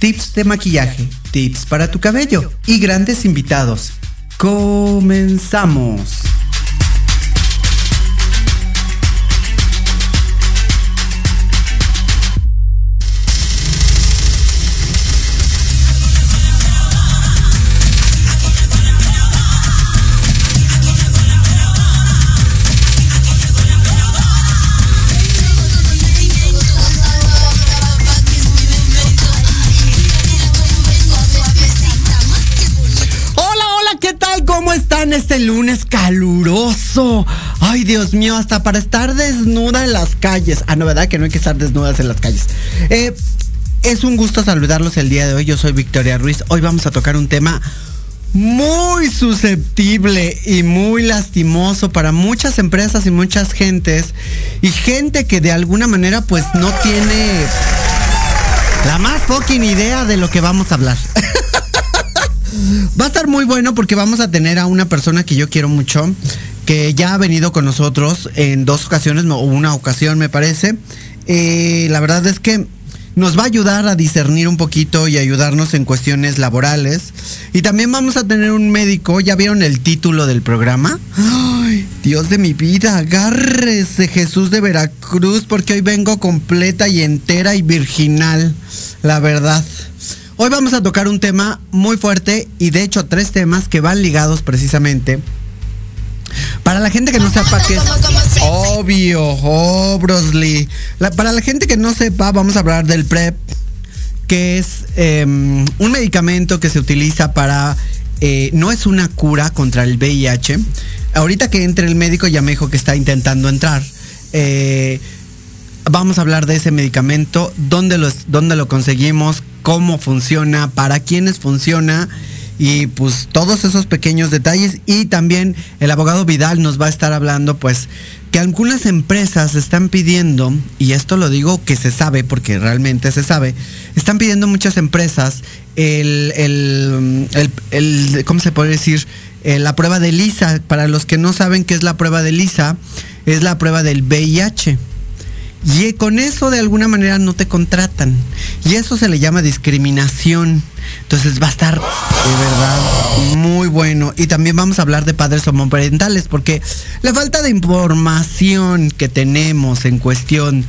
tips de maquillaje, tips para tu cabello y grandes invitados. Comenzamos. Este lunes caluroso? Ay, Dios mío, hasta para estar desnuda en las calles. Ah, no, ¿verdad? Que no hay que estar desnudas en las calles. Eh, es un gusto saludarlos el día de hoy. Yo soy Victoria Ruiz. Hoy vamos a tocar un tema muy susceptible y muy lastimoso para muchas empresas y muchas gentes. Y gente que de alguna manera pues no tiene la más fucking idea de lo que vamos a hablar. Va a estar muy bueno porque vamos a tener a una persona que yo quiero mucho, que ya ha venido con nosotros en dos ocasiones, o una ocasión me parece. Eh, la verdad es que nos va a ayudar a discernir un poquito y ayudarnos en cuestiones laborales. Y también vamos a tener un médico, ¿ya vieron el título del programa? ¡Ay, Dios de mi vida! Agárrese Jesús de Veracruz porque hoy vengo completa y entera y virginal, la verdad. Hoy vamos a tocar un tema muy fuerte y de hecho tres temas que van ligados precisamente. Para la gente que no sepa qué es obvio, obviously. para la gente que no sepa, vamos a hablar del PrEP, que es em, un medicamento que se utiliza para eh, no es una cura contra el VIH. Ahorita que entre el médico ya me dijo que está intentando entrar. Eh, vamos a hablar de ese medicamento, dónde, dónde lo conseguimos, cómo funciona, para quiénes funciona y pues todos esos pequeños detalles y también el abogado Vidal nos va a estar hablando pues que algunas empresas están pidiendo, y esto lo digo que se sabe porque realmente se sabe, están pidiendo muchas empresas el, el, el, ¿cómo se puede decir? Eh, la prueba de LISA. Para los que no saben qué es la prueba de LISA, es la prueba del VIH. Y con eso de alguna manera no te contratan. Y eso se le llama discriminación. Entonces va a estar de verdad muy bueno. Y también vamos a hablar de padres homoparentales porque la falta de información que tenemos en cuestión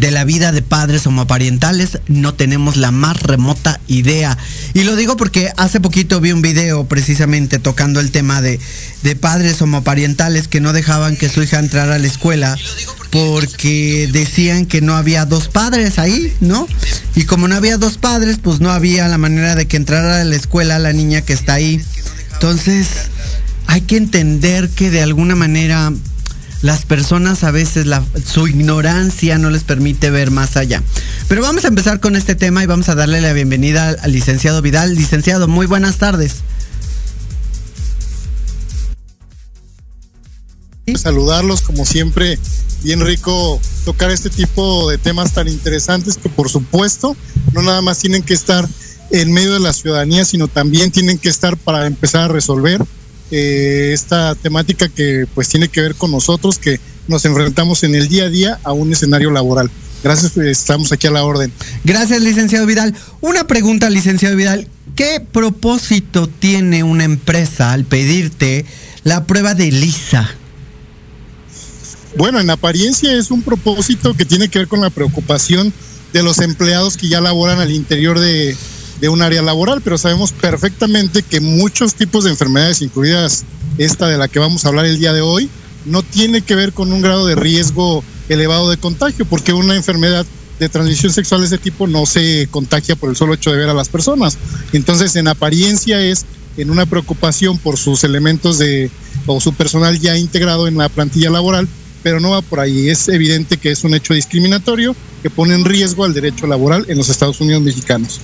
de la vida de padres homoparentales no tenemos la más remota idea. Y lo digo porque hace poquito vi un video precisamente tocando el tema de, de padres homoparentales que no dejaban que su hija entrara a la escuela porque decían que no había dos padres ahí, ¿no? Y como no había dos padres, pues no había la manera de que entrara a la escuela la niña que está ahí. Entonces, hay que entender que de alguna manera las personas a veces su ignorancia no les permite ver más allá. Pero vamos a empezar con este tema y vamos a darle la bienvenida al, licenciado Vidal. Licenciado, muy buenas tardes. Saludarlos como siempre, bien rico tocar este tipo de temas tan interesantes que por supuesto no nada más tienen que estar en medio de la ciudadanía, sino también tienen que estar para empezar a resolver eh, esta temática que pues tiene que ver con nosotros, que nos enfrentamos en el día a día a un escenario laboral. Gracias, pues, estamos aquí a la orden. Gracias, licenciado Vidal. Una pregunta, licenciado Vidal. ¿Qué propósito tiene una empresa al pedirte la prueba de LISA? Bueno, en apariencia es un propósito que tiene que ver con la preocupación de los empleados que ya laboran al interior de, de un área laboral, pero sabemos perfectamente que muchos tipos de enfermedades, incluidas esta de la que vamos a hablar el día de hoy, no tiene que ver con un grado de riesgo elevado de contagio, porque una enfermedad de transmisión sexual de ese tipo no se contagia por el solo hecho de ver a las personas. Entonces, en apariencia es en una preocupación por sus elementos de o su personal ya integrado en la plantilla laboral, pero no va por ahí. Es evidente que es un hecho discriminatorio que pone en riesgo al derecho laboral en los Estados Unidos mexicanos.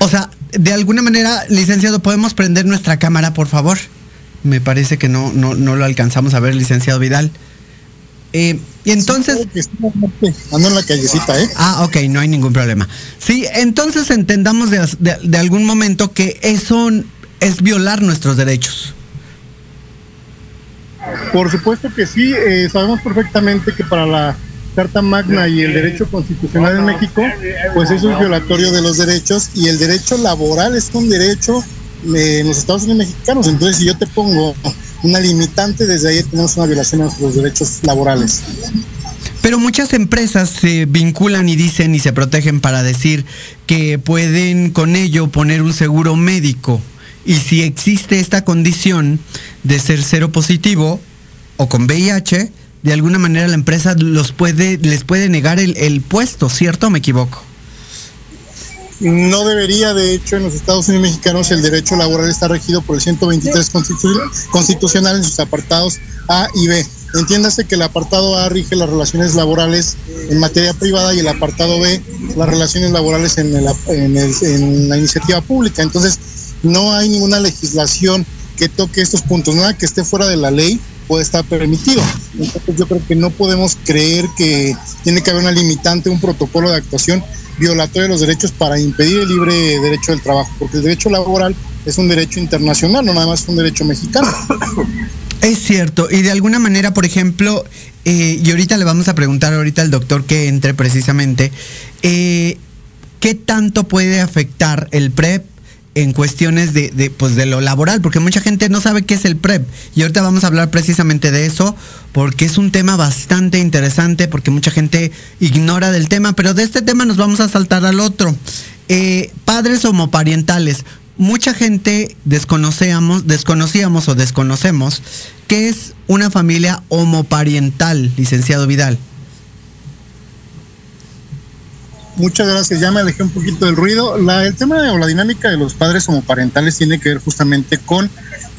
O sea, de alguna manera, licenciado, ¿podemos prender nuestra cámara, por favor? Me parece que no, no, no lo alcanzamos a ver, licenciado Vidal. Eh, y entonces. ando en la callecita, ¿eh? Ah, ok, no hay ningún problema. Sí, entonces entendamos de, de algún momento que eso es violar nuestros derechos. Por supuesto que sí, eh, sabemos perfectamente que para la Carta Magna y el derecho constitucional en México, pues eso es violatorio de los derechos y el derecho laboral es un derecho en los Estados Unidos mexicanos. Entonces, si yo te pongo una limitante, desde ahí tenemos una violación a nuestros derechos laborales. Pero muchas empresas se vinculan y dicen y se protegen para decir que pueden con ello poner un seguro médico. Y si existe esta condición de ser cero positivo o con VIH, de alguna manera la empresa los puede, les puede negar el, el puesto, ¿cierto me equivoco? No debería, de hecho, en los Estados Unidos mexicanos el derecho laboral está regido por el 123 constitucional en sus apartados A y B. Entiéndase que el apartado A rige las relaciones laborales en materia privada y el apartado B las relaciones laborales en, en la iniciativa pública. Entonces, no hay ninguna legislación que toque estos puntos, nada que esté fuera de la ley puede estar permitido. Entonces yo creo que no podemos creer que tiene que haber una limitante, un protocolo de actuación violatorio de los derechos para impedir el libre derecho del trabajo, porque el derecho laboral es un derecho internacional, no nada más es un derecho mexicano. Es cierto, y de alguna manera, por ejemplo, eh, y ahorita le vamos a preguntar ahorita al doctor que entre precisamente, eh, ¿qué tanto puede afectar el PREP en cuestiones de, de, pues de lo laboral, porque mucha gente no sabe qué es el PREP. Y ahorita vamos a hablar precisamente de eso, porque es un tema bastante interesante, porque mucha gente ignora del tema, pero de este tema nos vamos a saltar al otro. Eh, padres homoparientales. Mucha gente desconocíamos, desconocíamos o desconocemos qué es una familia homoparental, licenciado Vidal. Muchas gracias, ya me alejé un poquito del ruido. La, el tema o la dinámica de los padres homoparentales tiene que ver justamente con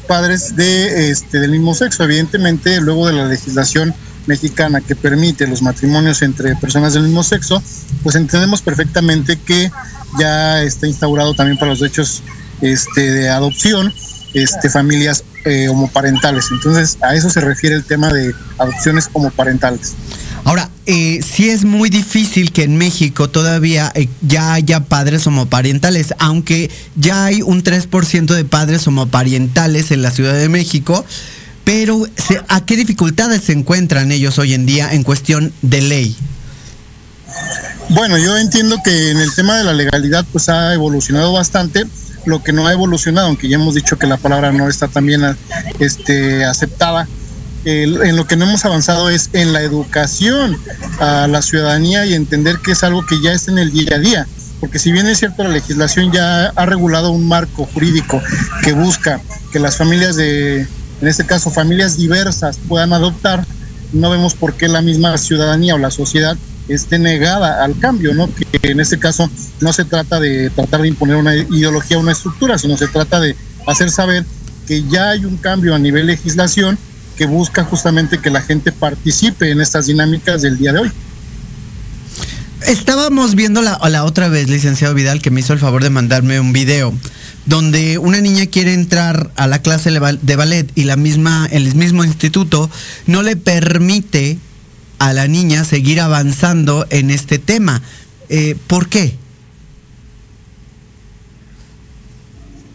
padres de este del mismo sexo. Evidentemente, luego de la legislación mexicana que permite los matrimonios entre personas del mismo sexo, pues entendemos perfectamente que ya está instaurado también para los derechos este, de adopción, este, familias eh, homoparentales. Entonces, a eso se refiere el tema de adopciones homoparentales. Ahora, eh, sí es muy difícil que en México todavía eh, ya haya padres homoparentales, aunque ya hay un 3% de padres homoparentales en la Ciudad de México, pero ¿a qué dificultades se encuentran ellos hoy en día en cuestión de ley? Bueno, yo entiendo que en el tema de la legalidad pues ha evolucionado bastante. Lo que no ha evolucionado, aunque ya hemos dicho que la palabra no está tan bien este, aceptada, en lo que no hemos avanzado es en la educación a la ciudadanía y entender que es algo que ya está en el día a día. Porque si bien es cierto, la legislación ya ha regulado un marco jurídico que busca que las familias de, en este caso, familias diversas puedan adoptar, no vemos por qué la misma ciudadanía o la sociedad esté negada al cambio, ¿no? Que en este caso no se trata de tratar de imponer una ideología una estructura, sino se trata de hacer saber que ya hay un cambio a nivel legislación que busca justamente que la gente participe en estas dinámicas del día de hoy. Estábamos viendo la, la otra vez, licenciado Vidal, que me hizo el favor de mandarme un video donde una niña quiere entrar a la clase de ballet y la misma, el mismo instituto no le permite a la niña seguir avanzando en este tema. Eh, ¿Por qué?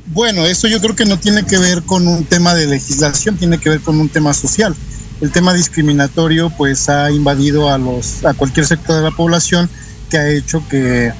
Bueno, eso yo creo que no tiene que ver con un tema de legislación, tiene que ver con un tema social. El tema discriminatorio pues ha invadido a los a cualquier sector de la población que ha hecho que,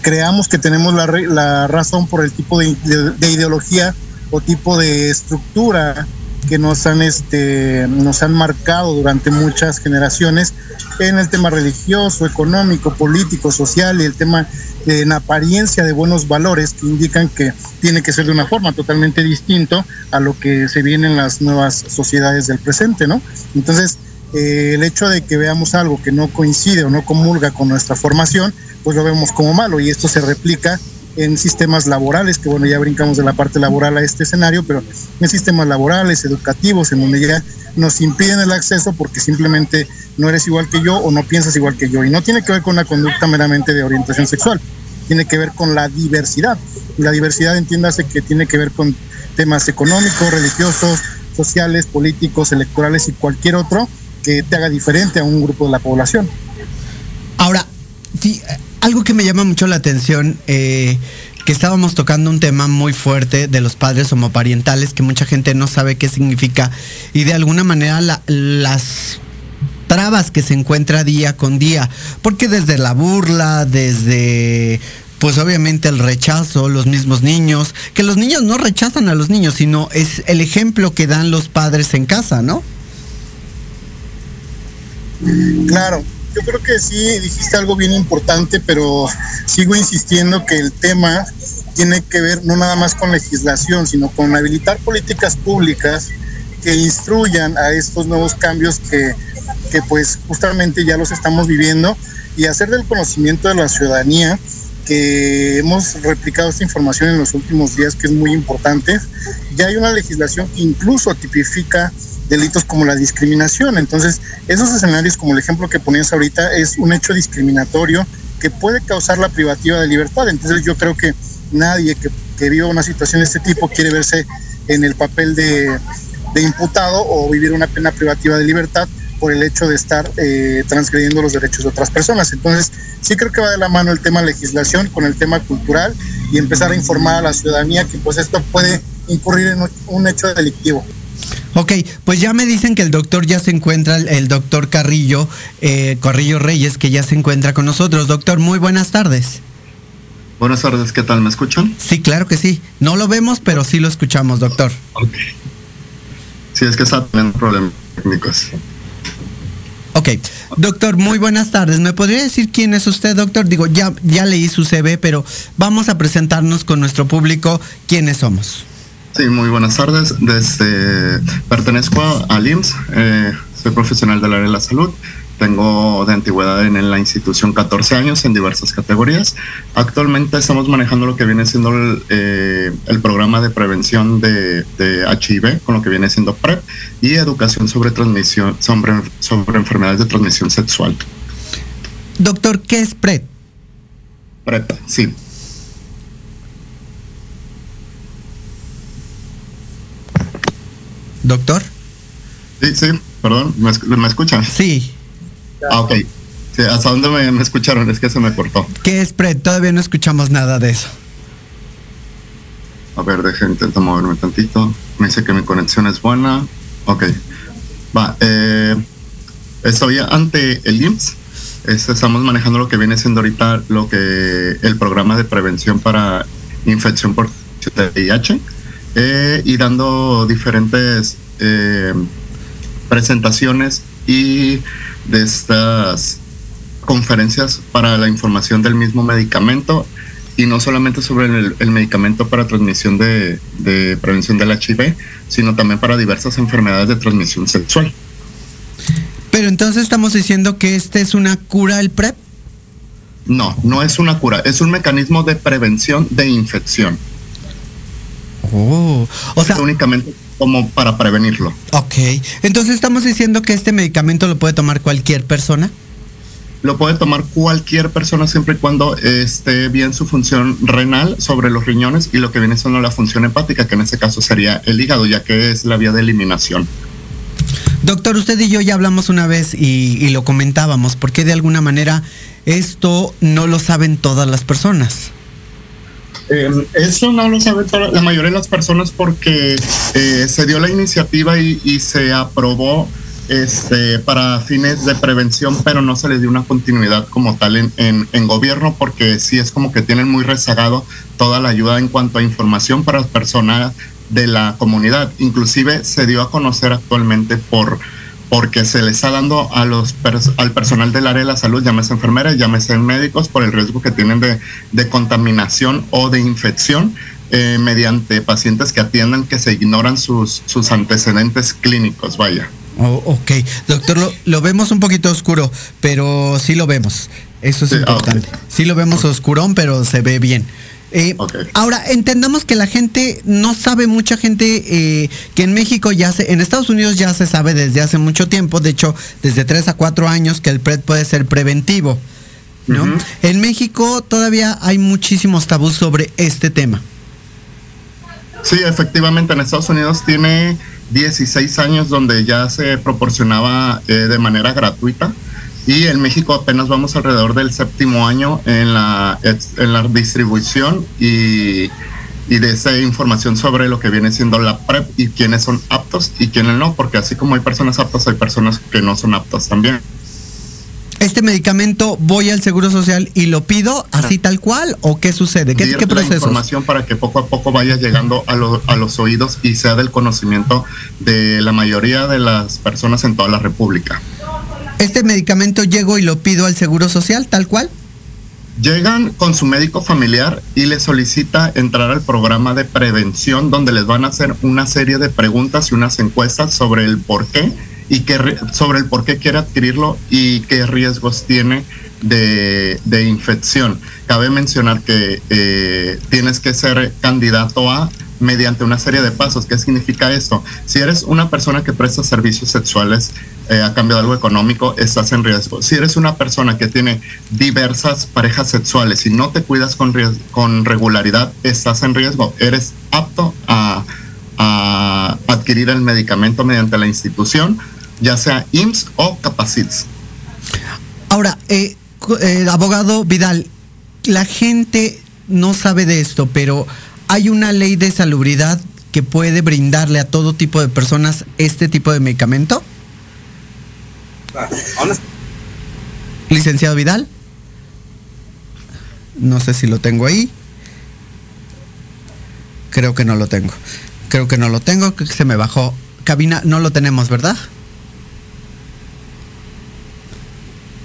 creamos que tenemos la, la, razón por el tipo de, de, ideología o tipo de estructura que nos han este nos han marcado durante muchas generaciones en el tema religioso, económico, político, social y el tema en apariencia de buenos valores que indican que tiene que ser de una forma totalmente distinto a lo que se viene en las nuevas sociedades del presente, ¿no? Entonces, eh, el hecho de que veamos algo que no coincide o no comulga con nuestra formación, pues lo vemos como malo y esto se replica en sistemas laborales, que bueno, ya brincamos de la parte laboral a este escenario, pero en sistemas laborales, educativos, en donde ya nos impiden el acceso porque simplemente no eres igual que yo o no piensas igual que yo. Y no tiene que ver con una conducta meramente de orientación sexual, tiene que ver con la diversidad. La diversidad entiéndase que tiene que ver con temas económicos, religiosos, sociales, políticos, electorales y cualquier otro que te haga diferente a un grupo de la población. Ahora, algo que me llama mucho la atención, eh, que estábamos tocando un tema muy fuerte de los padres homoparentales, que mucha gente no sabe qué significa, y de alguna manera las trabas que se encuentra día con día, porque desde la burla, desde pues obviamente el rechazo, los mismos niños, que los niños no rechazan a los niños, sino es el ejemplo que dan los padres en casa, ¿no? Claro, yo creo que sí dijiste algo bien importante, pero sigo insistiendo que el tema tiene que ver no nada más con legislación, sino con habilitar políticas públicas que instruyan a estos nuevos cambios que, que pues justamente ya los estamos viviendo y hacer del conocimiento de la ciudadanía que hemos replicado esta información en los últimos días, que es muy importante. Ya hay una legislación que incluso tipifica delitos como la discriminación. Entonces, esos escenarios, como el ejemplo que ponías ahorita, es un hecho discriminatorio que puede causar la privativa de libertad. Entonces, yo creo que nadie que, que viva una situación de este tipo quiere verse en el papel de, imputado o vivir una pena privativa de libertad por el hecho de estar eh, transgrediendo los derechos de otras personas. Entonces, sí creo que va de la mano el tema legislación con el tema cultural y empezar a informar a la ciudadanía que pues esto puede incurrir en un hecho delictivo. Ok, pues ya me dicen que el doctor ya se encuentra, el doctor Carrillo, eh, Carrillo Reyes, que ya se encuentra con nosotros. Doctor, muy buenas tardes. Buenas tardes, ¿qué tal? ¿Me escuchan? Sí, claro que sí. No lo vemos, pero sí lo escuchamos, doctor. Ok. Sí, es que está teniendo problemas técnicos. Ok, doctor, muy buenas tardes. ¿Me podría decir quién es usted, doctor? Digo, ya, ya leí su CV, pero vamos a presentarnos con nuestro público quiénes somos. Sí, muy buenas tardes. Desde, pertenezco al IMSS, eh, soy profesional del área de la salud. Tengo de antigüedad en la institución 14 años en diversas categorías. Actualmente estamos manejando lo que viene siendo el, eh, el programa de prevención de, de, HIV, con lo que viene siendo PrEP, y educación sobre transmisión, sobre, sobre enfermedades de transmisión sexual. Doctor, ¿qué es PrEP? PrEP, sí. Doctor. Sí, sí, perdón, ¿me, ¿me escuchan? Sí. Ah, ok. Sí, ¿Hasta dónde me, me, escucharon? Es que se me cortó. ¿Qué es? Todavía no escuchamos nada de eso. A ver, deje, intento moverme tantito. Me dice que mi conexión es buena. Ok. Va, eh, estoy ante el IMSS. Este, estamos manejando lo que viene siendo ahorita lo que el programa de prevención para infección por VIH eh, y dando diferentes eh, presentaciones y de estas conferencias para la información del mismo medicamento y no solamente sobre el, el medicamento para transmisión de, de, prevención del HIV, sino también para diversas enfermedades de transmisión sexual. Pero entonces estamos diciendo que este es una cura el PrEP. No, no es una cura, es un mecanismo de prevención de infección. Oh, o sea, únicamente como para prevenirlo. Ok, entonces estamos diciendo que este medicamento lo puede tomar cualquier persona. Lo puede tomar cualquier persona siempre y cuando esté bien su función renal sobre los riñones y lo que viene siendo la función hepática, que en este caso sería el hígado, ya que es la vía de eliminación. Doctor, usted y yo ya hablamos una vez y, y lo comentábamos, porque de alguna manera esto no lo saben todas las personas. Eh, eso no lo sabe la mayoría de las personas porque eh, se dio la iniciativa y, y, se aprobó este, para fines de prevención, pero no se le dio una continuidad como tal en, en, en, gobierno porque sí es como que tienen muy rezagado toda la ayuda en cuanto a información para las personas de la comunidad. Inclusive se dio a conocer actualmente por porque se le está dando a los al personal del área de la salud, llámese enfermeras, llámese médicos, por el riesgo que tienen de, de contaminación o de infección eh, mediante pacientes que atiendan que se ignoran sus, sus antecedentes clínicos, vaya. Oh, ok, doctor, lo, lo, vemos un poquito oscuro, pero sí lo vemos. Eso es sí, importante. Okay. Sí lo vemos oscurón, pero se ve bien. Eh, okay. Ahora, entendamos que la gente no sabe, mucha gente eh, que en México ya se, en Estados Unidos ya se sabe desde hace mucho tiempo, de hecho, desde 3 a 4 años que el PrEP puede ser preventivo. ¿no? En México todavía hay muchísimos tabús sobre este tema. Sí, efectivamente, en Estados Unidos tiene 16 años donde ya se proporcionaba eh, de manera gratuita y en México apenas vamos alrededor del séptimo año en la, en la distribución y, y de esa información sobre lo que viene siendo la PrEP y quiénes son aptos y quiénes no, porque así como hay personas aptas, hay personas que no son aptas también este medicamento voy al Seguro Social y lo pido así tal cual o qué sucede? ¿Qué, ¿qué proceso? información para que poco a poco vaya llegando a, a, los oídos y sea del conocimiento de la mayoría de las personas en toda la República. ¿Este medicamento llego y lo pido al Seguro Social tal cual? Llegan con su médico familiar y les solicita entrar al programa de prevención donde les van a hacer una serie de preguntas y unas encuestas sobre el por qué y que, sobre el por qué quiere adquirirlo y qué riesgos tiene de, infección. Cabe mencionar que eh, tienes que ser candidato a mediante una serie de pasos. ¿Qué significa esto? Si eres una persona que presta servicios sexuales eh, a cambio de algo económico, estás en riesgo. Si eres una persona que tiene diversas parejas sexuales y no te cuidas con, con regularidad, estás en riesgo. Eres apto a, a adquirir el medicamento mediante la institución ya sea IMSS o Capacits. Ahora, eh, eh, abogado Vidal, la gente no sabe de esto, pero hay una ley de salubridad que puede brindarle a todo tipo de personas este tipo de medicamento. Licenciado Vidal. No sé si lo tengo ahí. Creo que no lo tengo. Creo que no lo tengo, que se me bajó. Cabina, no lo tenemos, ¿verdad?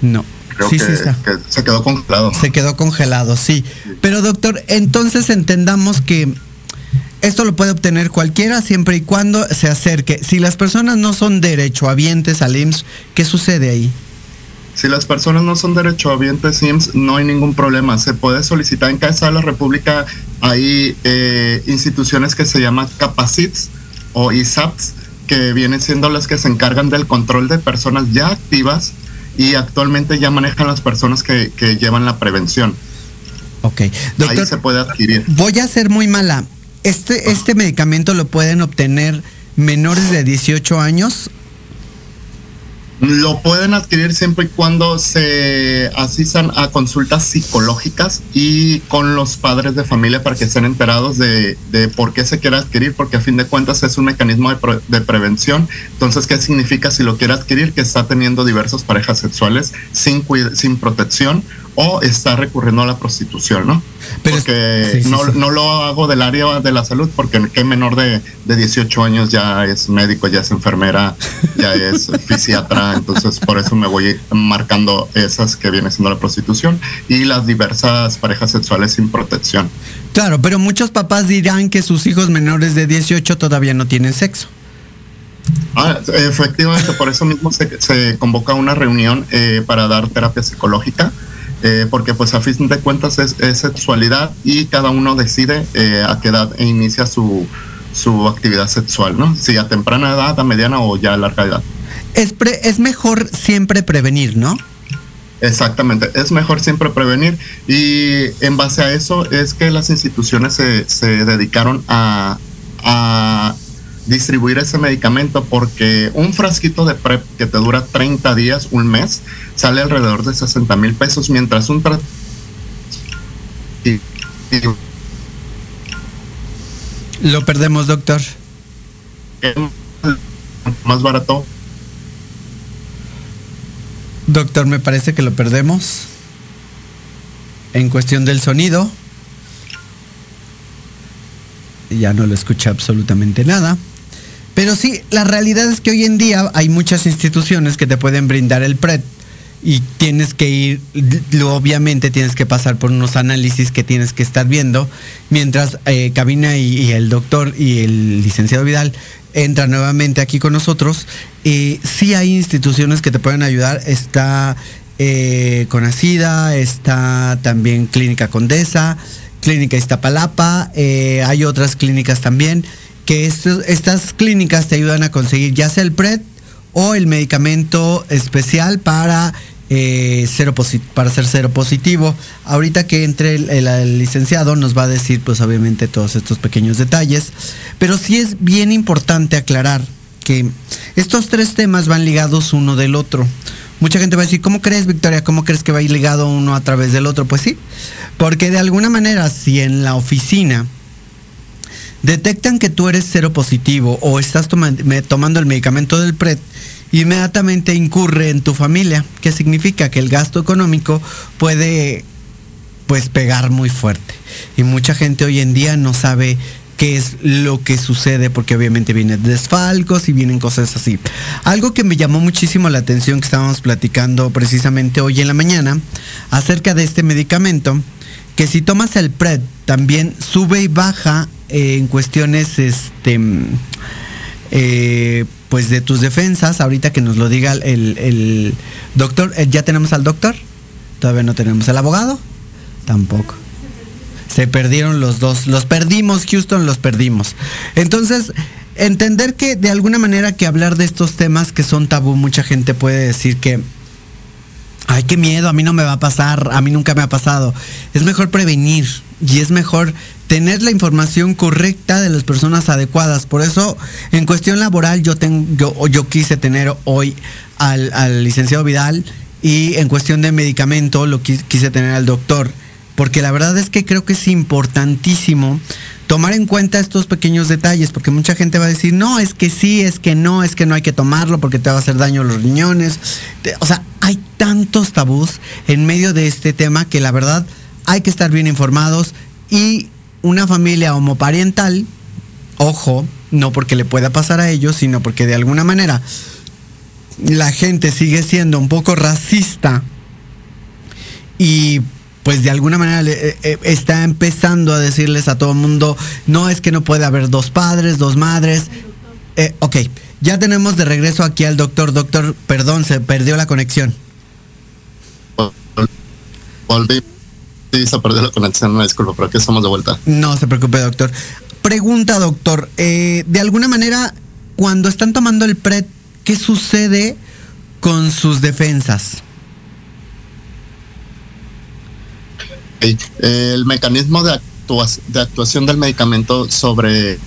No. Sí, sí está. se quedó congelado. Se quedó congelado, sí. Pero doctor, entonces entendamos que esto lo puede obtener cualquiera siempre y cuando se acerque. Si las personas no son derechohabientes al IMSS, ¿qué sucede ahí? Si las personas no son derechohabientes IMSS, no hay ningún problema. Se puede solicitar en cada de la República. Hay eh, instituciones que se llaman Capacits o ISAPS, que vienen siendo las que se encargan del control de personas ya activas y actualmente ya manejan las personas que, llevan la prevención. Ok. Doctor, Ahí se puede adquirir. Voy a ser muy mala. Este, este medicamento lo pueden obtener menores de 18 años lo pueden adquirir siempre y cuando se asistan a consultas psicológicas y con los padres de familia para que estén enterados de, por qué se quiere adquirir, porque a fin de cuentas es un mecanismo de, prevención. Entonces, ¿qué significa si lo quiere adquirir? Que está teniendo diversas parejas sexuales sin, sin protección o está recurriendo a la prostitución, ¿no? porque no, lo hago del área de la salud, porque qué menor de, de 18 años ya es médico, ya es enfermera, ya es fisiatra, entonces por eso me voy marcando esas que viene siendo la prostitución y las diversas parejas sexuales sin protección. Claro, pero muchos papás dirán que sus hijos menores de 18 todavía no tienen sexo. Ah, efectivamente, por eso mismo se, se convoca una reunión eh, para dar terapia psicológica eh, porque pues a fin de cuentas es, sexualidad y cada uno decide eh, a qué edad inicia su, su actividad sexual, ¿no? Si a temprana edad, a mediana o ya a larga edad. Es, es mejor siempre prevenir, ¿no? Exactamente, es mejor siempre prevenir y en base a eso es que las instituciones se, se dedicaron a, a distribuir ese medicamento porque un frasquito de PrEP que te dura 30 días, un mes, sale alrededor de 60 mil pesos, mientras un... Lo perdemos, doctor. Más barato. Doctor, me parece que lo perdemos. En cuestión del sonido. Ya no lo escucha absolutamente nada. Pero sí, la realidad es que hoy en día hay muchas instituciones que te pueden brindar el PRED y tienes que ir, obviamente tienes que pasar por unos análisis que tienes que estar viendo, mientras eh, Cabina y, el doctor y el licenciado Vidal entran nuevamente aquí con nosotros. Eh, sí hay instituciones que te pueden ayudar, está eh, Conacida, está también Clínica Condesa, Clínica Iztapalapa, eh, hay otras clínicas también que estas clínicas te ayudan a conseguir ya sea el PRED o el medicamento especial para eh, para ser cero positivo. Ahorita que entre el, licenciado nos va a decir pues obviamente todos estos pequeños detalles, pero sí es bien importante aclarar que estos tres temas van ligados uno del otro. Mucha gente va a decir, ¿cómo crees, Victoria? ¿Cómo crees que va a ir ligado uno a través del otro? Pues sí, porque de alguna manera, si en la oficina detectan que tú eres cero positivo o estás tomando el medicamento del PRED, inmediatamente incurre en tu familia, que significa que el gasto económico puede pues pegar muy fuerte. Y mucha gente hoy en día no sabe qué es lo que sucede porque obviamente vienen desfalcos y vienen cosas así. Algo que me llamó muchísimo la atención que estábamos platicando precisamente hoy en la mañana acerca de este medicamento, que si tomas el PRED también sube y baja eh, en cuestiones este eh, pues de tus defensas, ahorita que nos lo diga el, doctor, eh, ¿ya tenemos al doctor? Todavía no tenemos al abogado, tampoco. Se perdieron los dos, los perdimos, Houston, los perdimos. Entonces, entender que de alguna manera que hablar de estos temas que son tabú, mucha gente puede decir que, ay, qué miedo, a mí no me va a pasar, a mí nunca me ha pasado. Es mejor prevenir y es mejor tener la información correcta de las personas adecuadas. Por eso, en cuestión laboral, yo, tengo, yo, quise tener hoy al, licenciado Vidal y en cuestión de medicamento lo quise tener al doctor. Porque la verdad es que creo que es importantísimo tomar en cuenta estos pequeños detalles, porque mucha gente va a decir, no, es que sí, es que no, es que no hay que tomarlo porque te va a hacer daño los riñones. O sea, hay tantos tabús en medio de este tema que la verdad hay que estar bien informados y una familia homoparental, ojo, no porque le pueda pasar a ellos, sino porque de alguna manera la gente sigue siendo un poco racista y pues de alguna manera eh, eh, está empezando a decirles a todo el mundo, no es que no puede haber dos padres, dos madres. Eh, ok, ya tenemos de regreso aquí al doctor. Doctor, perdón, se perdió la conexión. Volví se perdió la conexión, me disculpo, pero aquí estamos de vuelta. No se preocupe, doctor. Pregunta, doctor, eh, de alguna manera, cuando están tomando el PRED, ¿qué sucede con sus defensas? El mecanismo de, actuación del medicamento sobre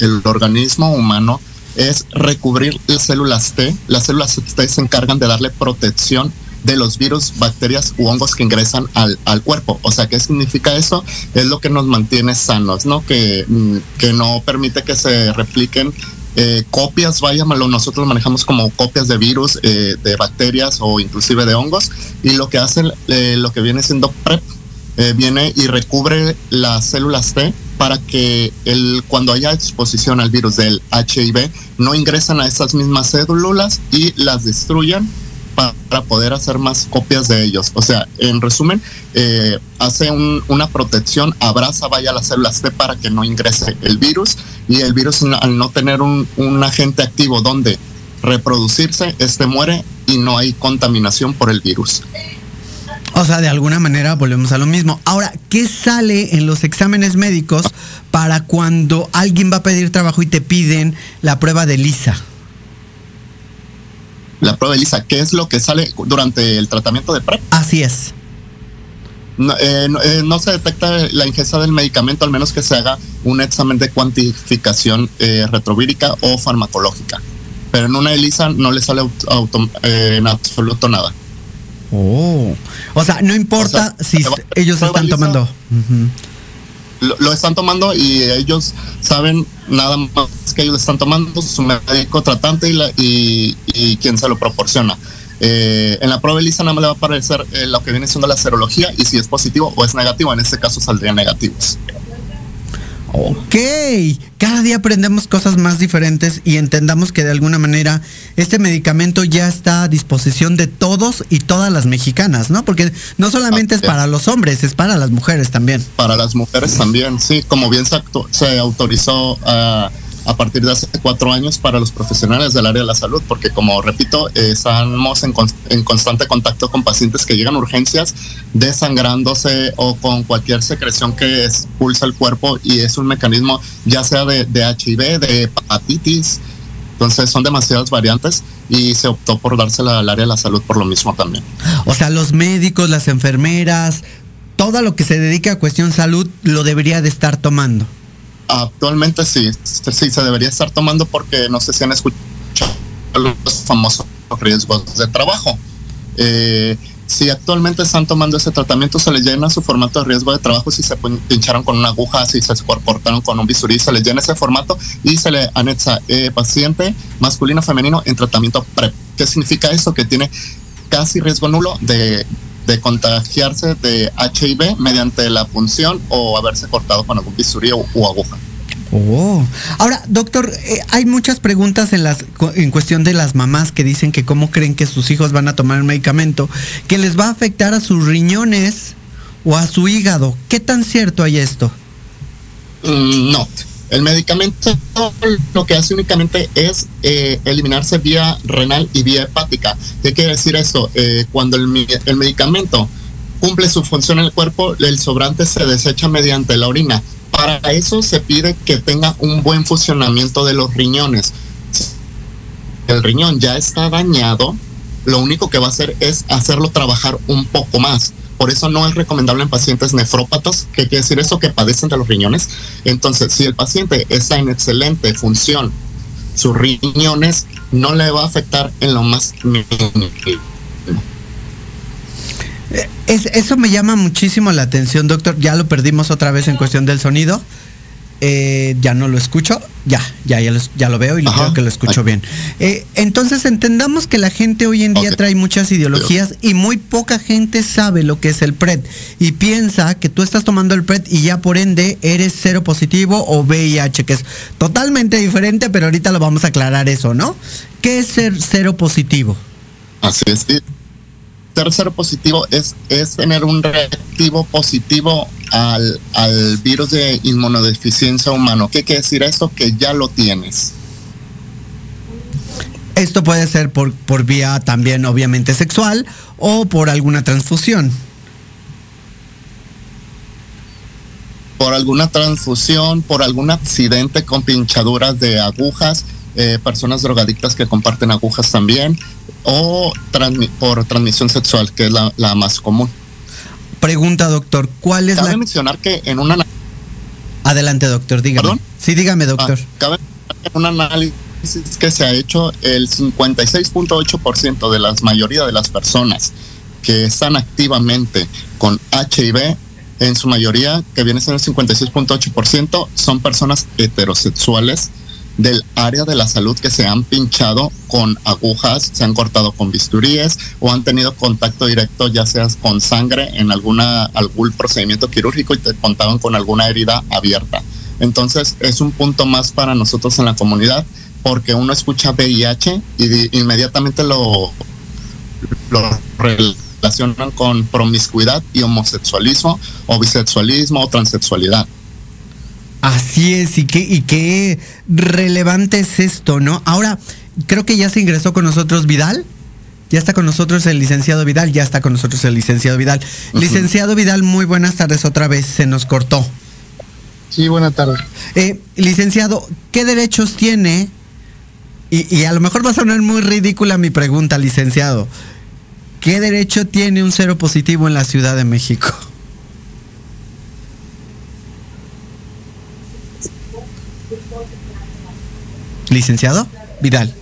el organismo humano es recubrir las células T. Las células T se encargan de darle protección de los virus, bacterias u hongos que ingresan al, cuerpo. O sea, ¿qué significa eso? Es lo que nos mantiene sanos, ¿no? Que, mm, no permite que se repliquen eh, copias, vaya, nosotros manejamos como copias de virus, eh, de bacterias o inclusive de hongos. Y lo que hace, eh, lo que viene siendo PrEP, viene y recubre las células T para que el, cuando haya exposición al virus del HIV no ingresan a esas mismas células y las destruyan para poder hacer más copias de ellos. O sea, en resumen, eh, hace una protección, abraza, vaya las células T para que no ingrese el virus y el virus al no tener un, agente activo donde reproducirse, este muere y no hay contaminación por el virus. O sea, de alguna manera volvemos a lo mismo. Ahora, ¿qué sale en los exámenes médicos para cuando alguien va a pedir trabajo y te piden la prueba de lisa? la prueba de lisa, ¿qué es lo que sale durante el tratamiento de PrEP? Así es. Eh, eh, no, se detecta la ingesta del medicamento, al menos que se haga un examen de cuantificación eh, retrovírica o farmacológica. Pero en una ELISA no le sale en absoluto nada. Oh, o sea, no importa si ellos están tomando lo, están tomando y ellos saben nada más que ellos están tomando, su médico tratante y, y, quien se lo proporciona. Eh, en la prueba ELISA nada más le va a aparecer eh, lo que viene siendo la serología y si es positivo o es negativo, en este caso saldrían negativos. Ok, cada día aprendemos cosas más diferentes y entendamos que de alguna manera este medicamento ya está a disposición de todos y todas las mexicanas, ¿no? Porque no solamente es para los hombres, es para las mujeres también. Para las mujeres también, sí, como bien se, se autorizó a a partir de hace cuatro años para los profesionales del área de la salud, porque como repito, estamos en, en, constante contacto con pacientes que llegan a urgencias desangrándose o con cualquier secreción que expulsa el cuerpo y es un mecanismo ya sea de, de HIV, de hepatitis, Entonces son demasiadas variantes y se optó por dársela al área de la salud por lo mismo también. O sea, los médicos, las enfermeras, todo lo que se dedica a cuestión salud lo debería de estar tomando. Actualmente sí, sí se debería estar tomando porque no sé si han escuchado los famosos riesgos de trabajo. Eh, si actualmente están tomando ese tratamiento, se les llena su formato de riesgo de trabajo si se pincharon con una aguja, si se cortaron con un bisturí, se les llena ese formato y se le anexa eh, paciente masculino femenino en tratamiento PrEP. ¿Qué significa eso? Que tiene casi riesgo nulo de, contagiarse de HIV mediante la punción o haberse cortado con algún bisturí o aguja. Oh. Ahora, doctor, eh, hay muchas preguntas en las en cuestión de las mamás que dicen que cómo creen que sus hijos van a tomar el medicamento que les va a afectar a sus riñones o a su hígado. ¿Qué tan cierto hay esto? Mm, no. El medicamento lo que hace únicamente es eh, eliminarse vía renal y vía hepática. ¿Qué quiere decir esto? Eh, cuando el, el medicamento cumple su función en el cuerpo, el sobrante se desecha mediante la orina para eso se pide que tenga un buen funcionamiento de los riñones. El riñón ya está dañado, lo único que va a hacer es hacerlo trabajar un poco más. Por eso no es recomendable en pacientes nefrópatas, que quiere decir eso que padecen de los riñones. Entonces, si el paciente está en excelente función, sus riñones no le va a afectar en lo más mínimo eso me llama muchísimo la atención, doctor. Ya lo perdimos otra vez en cuestión del sonido. Eh, ya no lo escucho, ya, ya, ya, lo, veo y creo que lo escucho bien. Eh, entonces entendamos que la gente hoy en día trae muchas ideologías y muy poca gente sabe lo que es el PRED y piensa que tú estás tomando el PRED y ya por ende eres cero positivo o VIH, que es totalmente diferente, pero ahorita lo vamos a aclarar eso, ¿no? ¿Qué es ser cero positivo? Así es tercero positivo es, es tener un reactivo positivo al, al virus de inmunodeficiencia humano. ¿Qué quiere decir esto? Que ya lo tienes. Esto puede ser por, por vía también obviamente sexual o por alguna transfusión. Por alguna transfusión, por algún accidente con pinchaduras de agujas, eh, personas drogadictas que comparten agujas también, o por transmisión sexual, que es la, más común. Pregunta, doctor, ¿cuál es cabe mencionar que en una... Adelante, doctor, dígame. ¿Perdón? Sí, dígame, doctor. Ah, cabe mencionar que en un análisis que se ha hecho, el 56.8% de la mayoría de las personas que están activamente con HIV, en su mayoría, que viene siendo el 56.8%, son personas heterosexuales del área de la salud que se han pinchado con agujas, se han cortado con bisturíes o han tenido contacto directo ya sea con sangre en alguna algún procedimiento quirúrgico y te contaban con alguna herida abierta. Entonces es un punto más para nosotros en la comunidad porque uno escucha VIH y inmediatamente lo, relacionan con promiscuidad y homosexualismo o bisexualismo o transexualidad. Así es, y qué, y relevante es esto, ¿no? Ahora, creo que ya se ingresó con nosotros Vidal. Ya está con nosotros el licenciado Vidal, ya está con nosotros el licenciado Vidal. Licenciado Vidal, muy buenas tardes otra vez, se nos cortó. Sí, buenas tardes. Eh, licenciado, ¿qué derechos tiene? Y, y, a lo mejor va a sonar muy ridícula mi pregunta, licenciado. ¿Qué derecho tiene un cero positivo en la Ciudad de México? Licenciado Vidal.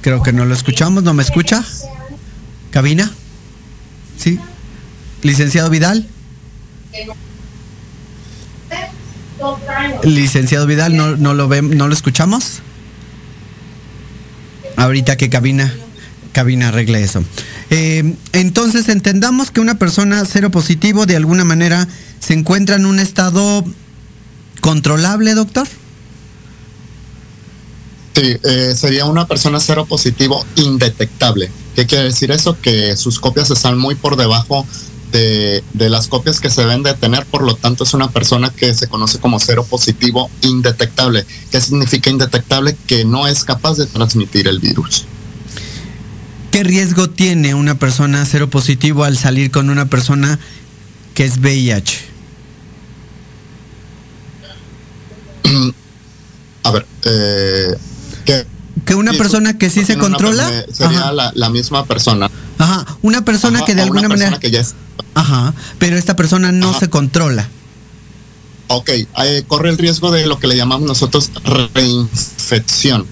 Creo que no lo escuchamos, ¿no me escucha? ¿Cabina? ¿Sí? Licenciado Vidal. Licenciado Vidal, ¿no, no lo no lo escuchamos? Ahorita que cabina, cabina arregle eso. Eh, entonces entendamos que una persona cero positivo de alguna manera se encuentra en un estado controlable, doctor? Sí, eh, sería una persona cero positivo indetectable. ¿Qué quiere decir eso? Que sus copias están muy por debajo de, de, las copias que se deben de tener, por lo tanto es una persona que se conoce como cero positivo indetectable. ¿Qué significa indetectable? Que no es capaz de transmitir el virus. ¿Qué riesgo tiene una persona cero positivo al salir con una persona que es VIH? A ver, eh, que, que una persona que sí se controla sería la, misma persona. Ajá, una persona que de alguna manera que ya es... Ajá, pero esta persona no se controla. Ok, eh, corre el riesgo de lo que le llamamos nosotros reinfección.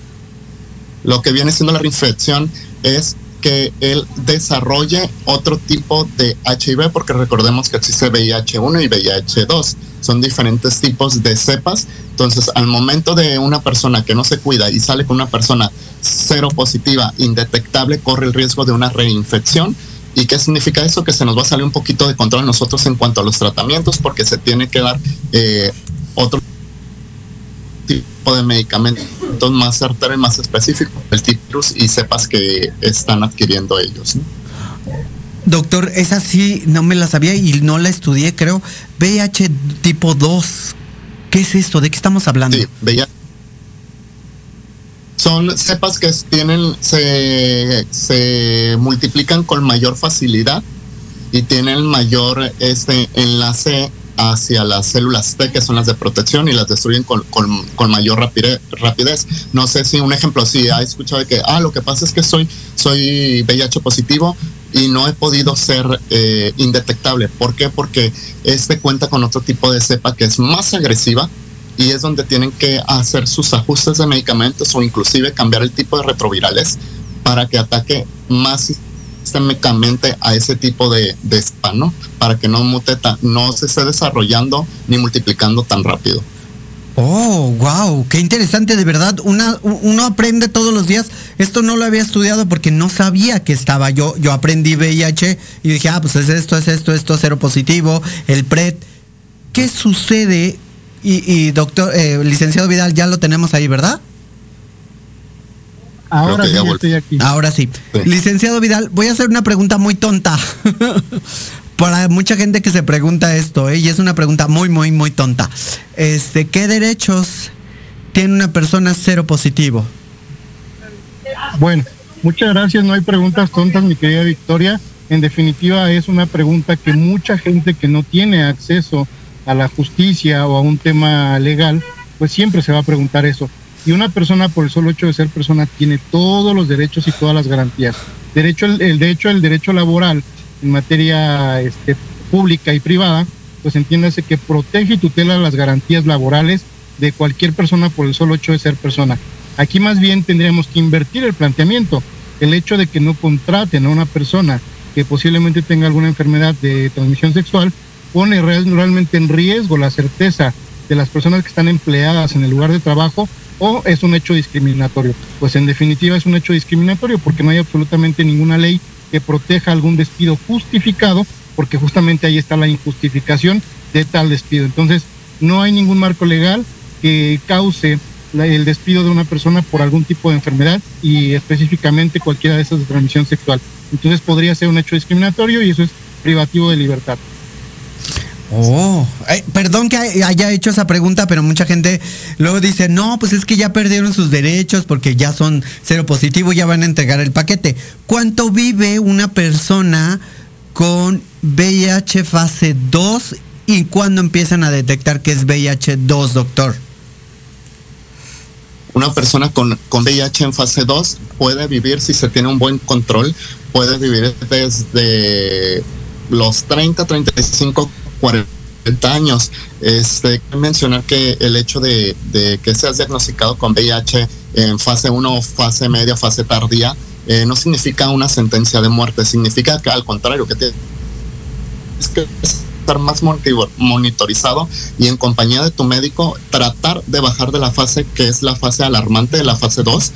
Lo que viene siendo la reinfección es que él desarrolle otro tipo de HIV, porque recordemos que existe VIH1 y VIH2. Son diferentes tipos de cepas. Entonces, al momento de una persona que no se cuida y sale con una persona cero positiva, indetectable, corre el riesgo de una reinfección. ¿Y qué significa eso? Que se nos va a salir un poquito de control nosotros en cuanto a los tratamientos, porque se tiene que dar eh, otro tipo de medicamentos más certero y más específico el virus y sepas que están adquiriendo ellos. Doctor, esa sí no me la sabía y no la estudié, creo. VIH tipo 2. ¿Qué es esto? ¿De qué estamos hablando? Son cepas que tienen, se, se multiplican con mayor facilidad y tienen mayor este enlace hacia las células T, que son las de protección, y las destruyen con, mayor rapidez, No sé si un ejemplo, si ha escuchado de que, ah, lo que pasa es que soy, soy VIH positivo y no he podido ser eh, indetectable. ¿Por qué? Porque este cuenta con otro tipo de cepa que es más agresiva y es donde tienen que hacer sus ajustes de medicamentos o inclusive cambiar el tipo de retrovirales para que ataque más sistémicamente a ese tipo de, de ¿no? Para que no mute no se esté desarrollando ni multiplicando tan rápido. Oh, wow, qué interesante, de verdad. Una, uno aprende todos los días. Esto no lo había estudiado porque no sabía que estaba yo. Yo aprendí VIH y dije, ah, pues es esto, es esto, esto, cero positivo, el PRED. ¿Qué sucede? Y, doctor, eh, licenciado Vidal, ya lo tenemos ahí, ¿verdad? Ahora sí, estoy aquí. Ahora sí. Licenciado Vidal, voy a hacer una pregunta muy tonta. Para mucha gente que se pregunta esto, ¿eh? y es una pregunta muy, muy, muy tonta. Este, ¿qué derechos tiene una persona cero positivo? Bueno, muchas gracias. No hay preguntas tontas, mi querida Victoria. En definitiva, es una pregunta que mucha gente que no tiene acceso a la justicia o a un tema legal, pues siempre se va a preguntar eso. Y una persona, por el solo hecho de ser persona, tiene todos los derechos y todas las garantías. Derecho, el, el el derecho laboral en materia este, pública y privada, pues entiéndase que protege y tutela las garantías laborales de cualquier persona por el solo hecho de ser persona. Aquí más bien tendríamos que invertir el planteamiento. El hecho de que no contraten a una persona que posiblemente tenga alguna enfermedad de transmisión sexual pone realmente en riesgo la certeza de las personas que están empleadas en el lugar de trabajo o es un hecho discriminatorio. Pues en definitiva es un hecho discriminatorio porque no hay absolutamente ninguna ley que proteja algún despido justificado, porque justamente ahí está la injustificación de tal despido. Entonces, no hay ningún marco legal que cause el despido de una persona por algún tipo de enfermedad y específicamente cualquiera de esas de transmisión sexual. Entonces podría ser un hecho discriminatorio y eso es privativo de libertad. Oh, perdón que haya hecho esa pregunta, pero mucha gente luego dice, no, pues es que ya perdieron sus derechos porque ya son cero positivo, ya van a entregar el paquete. ¿Cuánto vive una persona con VIH fase 2 y cuándo empiezan a detectar que es VIH 2, doctor? Una persona con, con VIH en fase 2 puede vivir, si se tiene un buen control, puede vivir desde los 30, 35 40 años. Este, mencionar que el hecho de, que seas diagnosticado con VIH en fase 1, fase media, fase tardía, eh, no significa una sentencia de muerte, significa que al contrario, que tienes que estar más monitorizado y en compañía de tu médico tratar de bajar de la fase que es la fase alarmante de la fase 2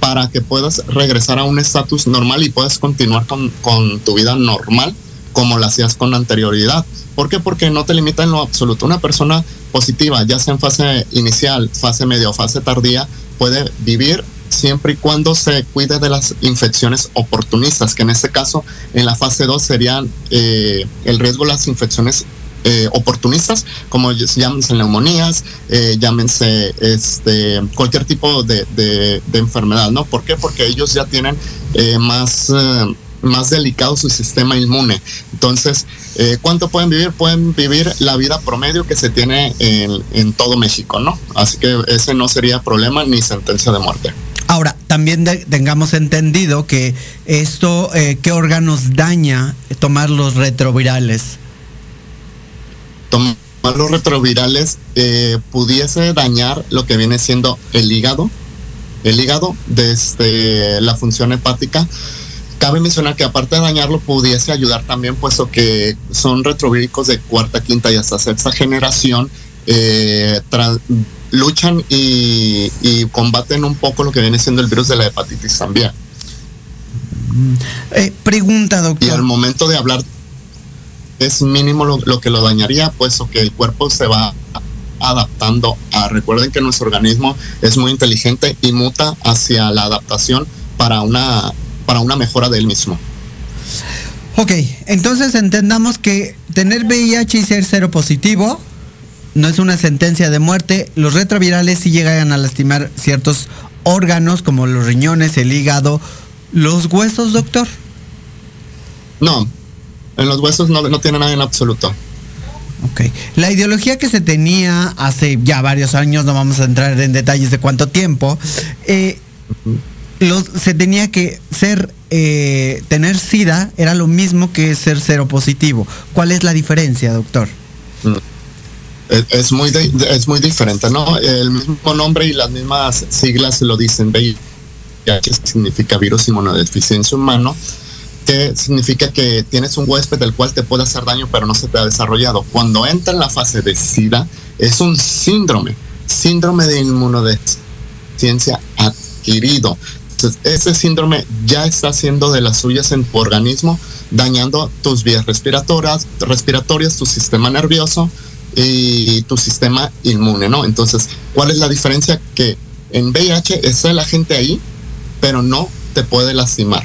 para que puedas regresar a un estatus normal y puedas continuar con, con tu vida normal como la hacías con anterioridad. ¿Por qué? Porque no te limita en lo absoluto. Una persona positiva, ya sea en fase inicial, fase media o fase tardía, puede vivir siempre y cuando se cuide de las infecciones oportunistas, que en este caso en la fase 2 serían eh, el riesgo de las infecciones eh, oportunistas, como llámense neumonías, eh, llámense este, cualquier tipo de, de, enfermedad, ¿no? ¿Por qué? Porque ellos ya tienen más más delicado su sistema inmune. Entonces, eh, ¿cuánto pueden vivir? Pueden vivir la vida promedio que se tiene en, en todo México, ¿no? Así que ese no sería problema ni sentencia de muerte. Ahora, también de, tengamos entendido que esto, eh, ¿qué órganos daña tomar los retrovirales? Tomar los retrovirales eh, pudiese dañar lo que viene siendo el hígado, el hígado desde la función hepática, Cabe mencionar que aparte de dañarlo, pudiese ayudar también, puesto que son retrovíricos de cuarta, quinta y hasta sexta generación, eh, luchan y, combaten un poco lo que viene siendo el virus de la hepatitis también. Eh, pregunta, doctor. Y al momento de hablar, es mínimo lo, que lo dañaría, puesto que el cuerpo se va adaptando a. Recuerden que nuestro organismo es muy inteligente y muta hacia la adaptación para una para una mejora de él mismo. Ok, entonces entendamos que tener VIH y ser cero positivo no es una sentencia de muerte. Los retrovirales sí llegan a lastimar ciertos órganos como los riñones, el hígado, los huesos, doctor. No, en los huesos no, no tiene nada en absoluto. Ok. La ideología que se tenía hace ya varios años, no vamos a entrar en detalles de cuánto tiempo, eh, se tenía que ser, eh, tener SIDA era lo mismo que ser cero positivo. ¿Cuál es la diferencia, doctor? Mm. Es, muy, es muy diferente, ¿no? El mismo nombre y las mismas siglas lo dicen, VIH significa virus inmunodeficiencia humano, que significa que tienes un huésped del cual te puede hacer daño pero no se te ha desarrollado. Cuando entra en la fase de SIDA, es un síndrome, síndrome de inmunodeficiencia adquirido. Entonces, ese síndrome ya está haciendo de las suyas en tu organismo, dañando tus vías respiratorias, respiratorias, tu sistema nervioso y tu sistema inmune, ¿no? Entonces, ¿cuál es la diferencia? Que en VIH está la gente ahí, pero no te puede lastimar.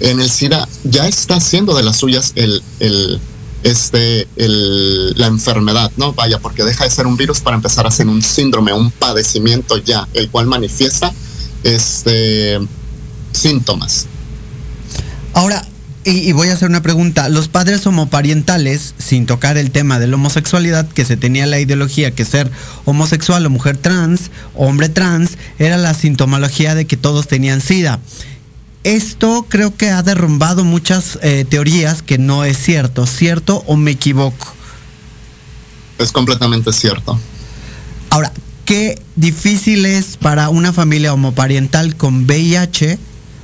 En el SIDA ya está haciendo de las suyas el, el, este, la enfermedad, ¿no? Vaya, porque deja de ser un virus para empezar a ser un síndrome, un padecimiento ya, el cual manifiesta este, síntomas. Ahora, y, voy a hacer una pregunta. Los padres homoparientales, sin tocar el tema de la homosexualidad, que se tenía la ideología que ser homosexual o mujer trans, hombre trans, era la sintomología de que todos tenían SIDA. Esto creo que ha derrumbado muchas eh, teorías que no es cierto. ¿Cierto o me equivoco? Es completamente cierto. Ahora, qué difícil es para una familia homoparental con VIH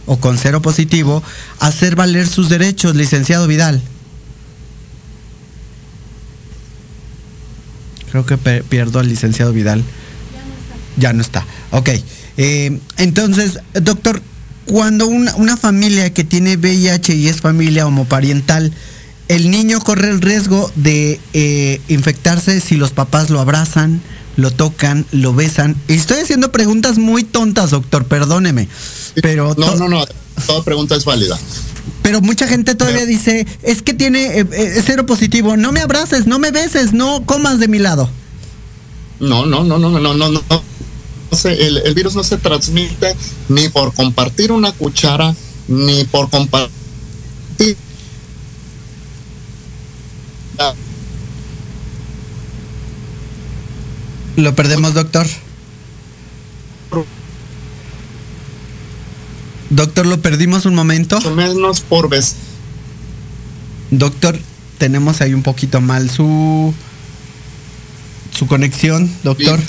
o con cero positivo hacer valer sus derechos, licenciado Vidal. Creo que pierdo al licenciado Vidal. Ya no está. Ok. Eh, entonces, doctor, cuando una, familia que tiene VIH y es familia homoparental, el niño corre el riesgo de eh, infectarse si los papás lo abrazan, lo tocan, lo besan. Y estoy haciendo preguntas muy tontas, doctor, perdóneme. Pero no, no, no, toda pregunta es válida. Pero mucha gente todavía dice, es que tiene eh, eh, cero positivo, no me abraces, no me beses, no comas de mi lado. No, no, no, no, no, no, no. no. El, el virus no se transmite ni por compartir una cuchara, ni por compartir ¿Lo perdemos, doctor? Doctor, lo perdimos un momento. Menos por vez. Doctor, tenemos ahí un poquito mal su su conexión, doctor.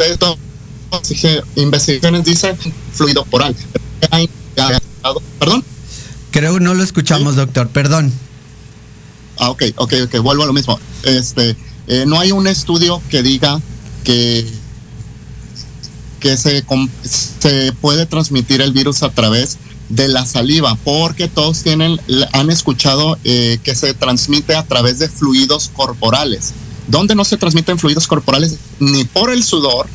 Investigaciones dicen fluido oral. Perdón. Creo que no lo escuchamos, doctor. Perdón. Ah, ok, ok, ok. Vuelvo a lo mismo. Este, eh, no hay un estudio que diga que, se, se puede transmitir el virus a través de la saliva, porque todos tienen, han escuchado eh, que se transmite a través de fluidos corporales. donde no se transmiten fluidos corporales? Ni por el sudor,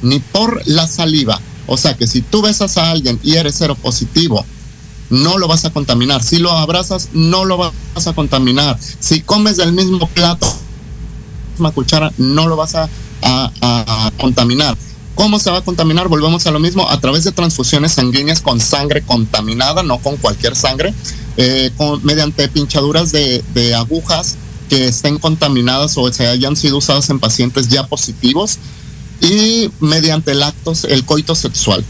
ni por la saliva. O sea que si tú besas a alguien y eres cero positivo, no lo vas a contaminar. Si lo abrazas, no lo vas a contaminar. Si comes del mismo plato, misma cuchara, no lo vas a a, contaminar. ¿Cómo se va a contaminar? Volvemos a lo mismo, a través de transfusiones sanguíneas con sangre contaminada, no con cualquier sangre. eh, mediante pinchaduras de, agujas que estén contaminadas o se hayan sido usadas en pacientes ya positivos y mediante el acto, el coito sexual.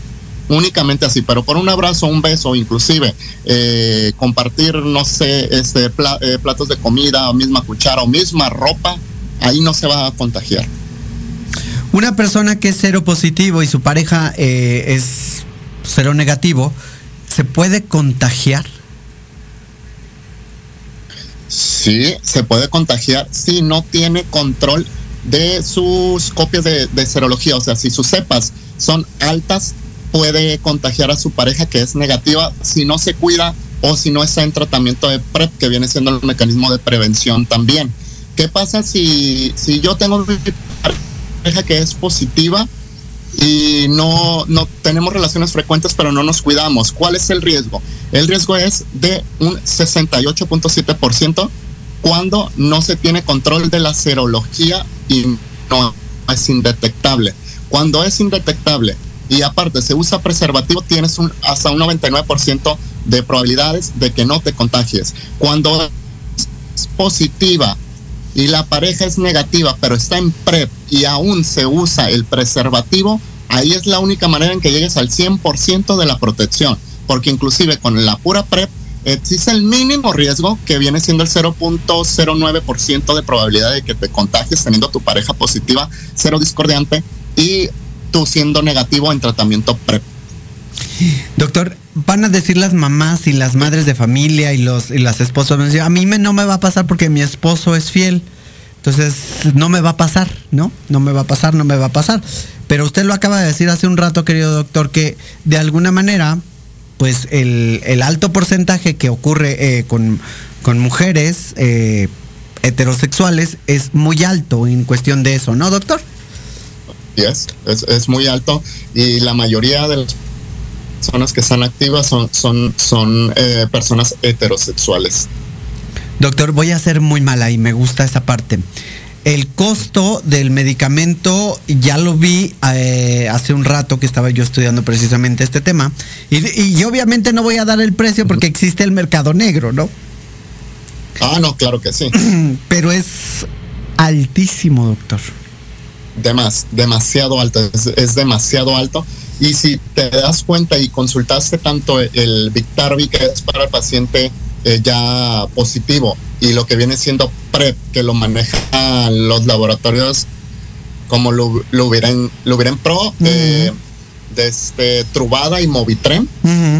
Únicamente así, pero por un abrazo, un beso, inclusive eh, compartir, no sé, este, eh, platos de comida, misma cuchara o misma ropa, ahí no se va a contagiar. Una persona que es cero positivo y su pareja eh, es cero negativo, ¿se puede contagiar? Sí, se puede contagiar si no tiene control de sus copias de, serología. O sea, si sus cepas son altas, puede contagiar a su pareja que es negativa si no se cuida o si no está en tratamiento de PrEP, que viene siendo el mecanismo de prevención también. ¿Qué pasa si, si yo tengo pareja que es positiva y no, no tenemos relaciones frecuentes pero no nos cuidamos? ¿Cuál es el riesgo? El riesgo es de un 68.7% cuando no se tiene control de la serología y no es indetectable. Cuando es indetectable y aparte se usa preservativo, tienes un, hasta un 99% de probabilidades de que no te contagies. Cuando es positiva y la pareja es negativa, pero está en PrEP y aún se usa el preservativo, ahí es la única manera en que llegues al 100% de la protección, porque inclusive con la pura PrEP existe el mínimo riesgo que viene siendo el 0.09% de probabilidad de que te contagies teniendo tu pareja positiva, cero discordiante y tú siendo negativo en tratamiento PrEP. Doctor, van a decir las mamás y las madres de familia y los y las esposas, a mí no me va a pasar porque mi esposo es fiel. Entonces, no me va a pasar, ¿no? No me va a pasar, no me va a pasar. Pero usted lo acaba de decir hace un rato, querido doctor, que de alguna manera pues el, alto porcentaje que ocurre eh, con, mujeres eh, heterosexuales es muy alto en cuestión de eso, ¿no, doctor? Yes, es, es muy alto y la mayoría de las personas que están activas son, son, son eh, personas heterosexuales. Doctor, voy a ser muy mala y me gusta esa parte. El costo del medicamento ya lo vi eh, hace un rato que estaba yo estudiando precisamente este tema. Y, obviamente no voy a dar el precio porque existe el mercado negro, ¿no? Ah, no, claro que sí. Pero es altísimo, doctor. Demas, demasiado alto, es, demasiado alto. Y si te das cuenta y consultaste tanto el Victarvi, que es para el paciente eh, ya positivo, y lo que viene siendo PrEP, que lo manejan los laboratorios como lo, lo hubieran, lo hubieran Pro, de este Trubada y Movitren,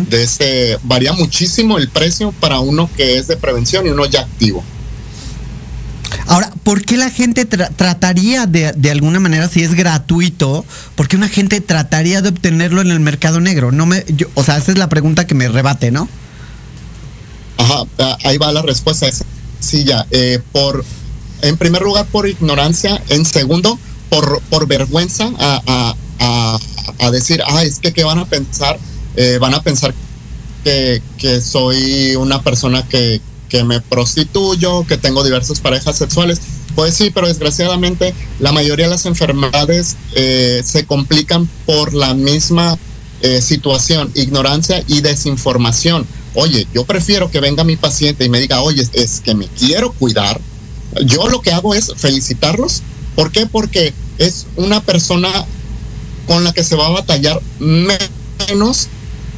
de este, varía muchísimo el precio para uno que es de prevención y uno ya activo. Ahora, ¿por qué la gente trataría de, de, alguna manera, si es gratuito, por qué una gente trataría de obtenerlo en el mercado negro? No me, o sea, esa es la pregunta que me rebate, ¿no? Ajá, ahí va la respuesta. Sí, ya. Eh, por, en primer lugar, por ignorancia. En segundo, por, por vergüenza a, decir, ah, es que, ¿qué van a pensar? Eh, van a pensar que, soy una persona que, me prostituyo, que tengo diversas parejas sexuales. Pues sí, pero desgraciadamente la mayoría de las enfermedades eh, se complican por la misma situación, ignorancia y desinformación. Oye, yo prefiero que venga mi paciente y me diga, oye, es que me quiero cuidar. Yo lo que hago es felicitarlos. ¿Por qué? Porque es una persona con la que se va a batallar menos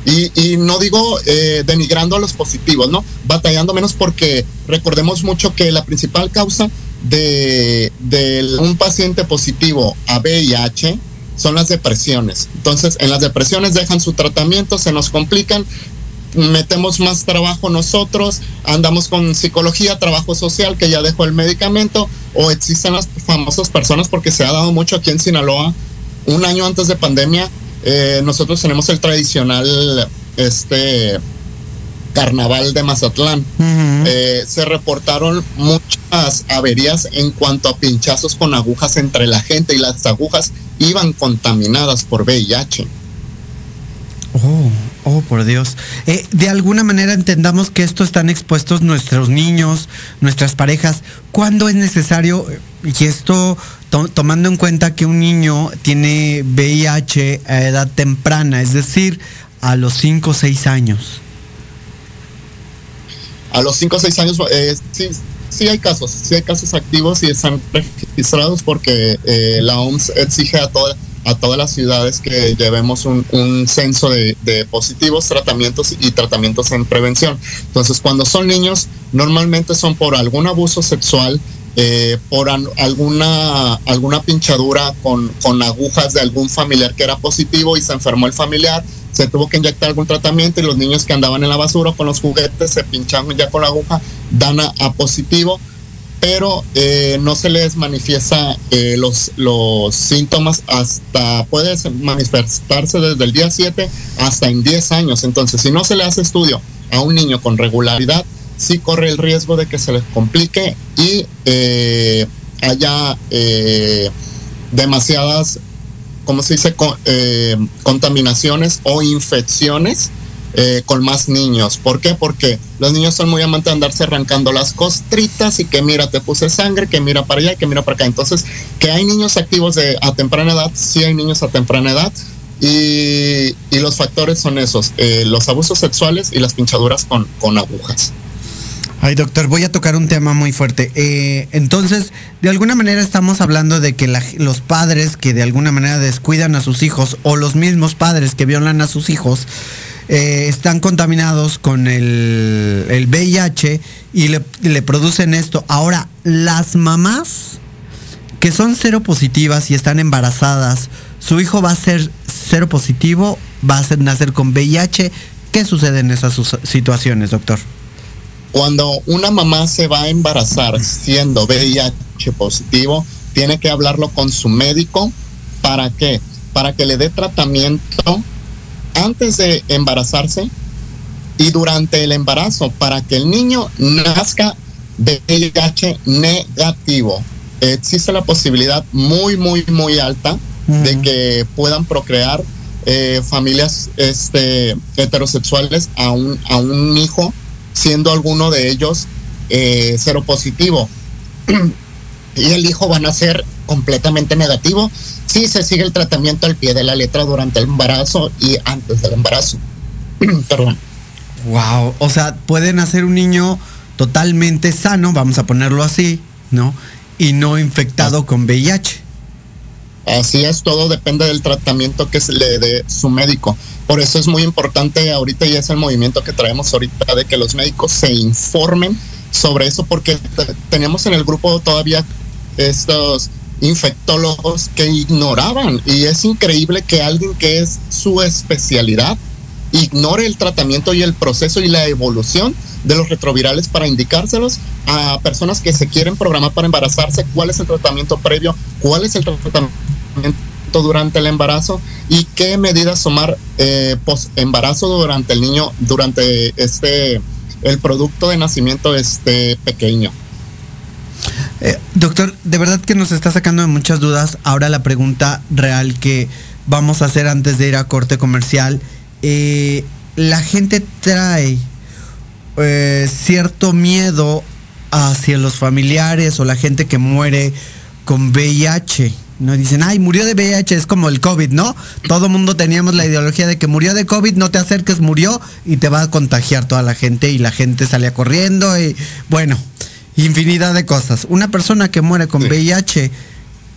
y, no digo eh, denigrando a los positivos, ¿no? Batallando menos porque recordemos mucho que la principal causa de, de, un paciente positivo a VIH son las depresiones. Entonces, en las depresiones dejan su tratamiento, se nos complican, metemos más trabajo nosotros, andamos con psicología, trabajo social, que ya dejó el medicamento, o existen las famosas personas, porque se ha dado mucho aquí en Sinaloa, un año antes de pandemia, eh, nosotros tenemos el tradicional, este, carnaval de Mazatlán. Eh, se reportaron muchas averías en cuanto a pinchazos con agujas entre la gente y las agujas iban contaminadas por VIH. Oh, oh, por Dios. Eh, de alguna manera entendamos que esto están expuestos nuestros niños, nuestras parejas. ¿Cuándo es necesario? Y esto tomando en cuenta que un niño tiene VIH a edad temprana, es decir, a los 5 o 6 años. a los 5 o 6 años, eh, sí, sí hay casos, sí hay casos activos y están registrados porque eh, la OMS exige a, toda, a todas las ciudades que llevemos un, un censo de, de, positivos, tratamientos y tratamientos en prevención. Entonces, cuando son niños, normalmente son por algún abuso sexual, eh, por alguna, alguna pinchadura con, con agujas de algún familiar que era positivo y se enfermó el familiar se tuvo que inyectar algún tratamiento y los niños que andaban en la basura con los juguetes se pinchaban ya con la aguja, dan a, a positivo, pero eh, no se les manifiesta eh, los, los síntomas hasta, puede manifestarse desde el día 7 hasta en 10 años. Entonces, si no se le hace estudio a un niño con regularidad, sí corre el riesgo de que se les complique y eh, haya demasiadas ¿cómo se dice? Eh, contaminaciones o infecciones eh, con más niños. ¿Por qué? Porque los niños son muy amantes de andarse arrancando las costritas y que mira, te puse sangre, que mira para allá que mira para acá. Entonces, que hay niños activos de, a temprana edad, sí hay niños a temprana edad. Y, los factores son esos, eh, los abusos sexuales y las pinchaduras con, con agujas. Ay, doctor, voy a tocar un tema muy fuerte. Eh, entonces, de alguna manera estamos hablando de que los padres que de alguna manera descuidan a sus hijos o los mismos padres que violan a sus hijos eh, están contaminados con el, el VIH y le, le, producen esto. Ahora, las mamás que son cero positivas y están embarazadas, su hijo va a ser cero positivo, va a ser, nacer con VIH. ¿Qué sucede en esas situaciones, doctor? Cuando una mamá se va a embarazar siendo VIH positivo, tiene que hablarlo con su médico. ¿Para qué? Para que le dé tratamiento antes de embarazarse y durante el embarazo, para que el niño nazca VIH negativo. Existe la posibilidad muy, muy, muy alta de que puedan procrear eh, familias este, heterosexuales a un, a un hijo siendo alguno de ellos eh, cero positivo. y el hijo van a ser completamente negativo si se sigue el tratamiento al pie de la letra durante el embarazo y antes del embarazo. Perdón. Wow, o sea, pueden hacer un niño totalmente sano, vamos a ponerlo así, ¿no? Y no infectado ah. con VIH. Así es, todo depende del tratamiento que se le dé su médico. Por eso es muy importante ahorita y es el movimiento que traemos ahorita de que los médicos se informen sobre eso porque teníamos en el grupo todavía estos infectólogos que ignoraban y es increíble que alguien que es su especialidad ignore el tratamiento y el proceso y la evolución de los retrovirales para indicárselos a personas que se quieren programar para embarazarse, cuál es el tratamiento previo, cuál es el tratamiento durante el embarazo y qué medidas tomar eh, post embarazo durante el niño, durante este el producto de nacimiento este pequeño. Eh, doctor, de verdad que nos está sacando de muchas dudas. Ahora la pregunta real que vamos a hacer antes de ir a corte comercial. Eh, la gente trae cierto miedo hacia los familiares o la gente que muere con VIH. No dicen, ay, murió de VIH, es como el COVID, ¿no? Todo mundo teníamos la ideología de que murió de COVID, no te acerques, murió y te va a contagiar toda la gente y la gente salía corriendo y bueno, infinidad de cosas. Una persona que muere con sí. VIH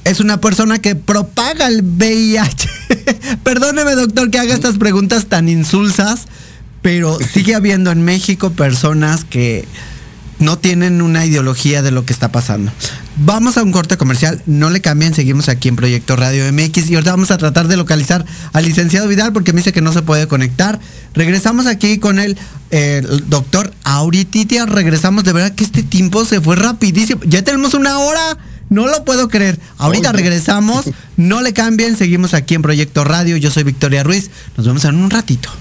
es una persona que propaga el VIH. Perdóneme, doctor, que haga estas preguntas tan insulsas, pero sigue habiendo en México personas que no tienen una ideología de lo que está pasando. Vamos a un corte comercial, no le cambien, seguimos aquí en Proyecto Radio MX y ahorita vamos a tratar de localizar al licenciado Vidal porque me dice que no se puede conectar. Regresamos aquí con el, eh, el doctor Aurititia, regresamos, de verdad que este tiempo se fue rapidísimo, ya tenemos una hora. No lo puedo creer. Ahorita regresamos. No le cambien. Seguimos aquí en Proyecto Radio. Yo soy Victoria Ruiz. Nos vemos en un ratito.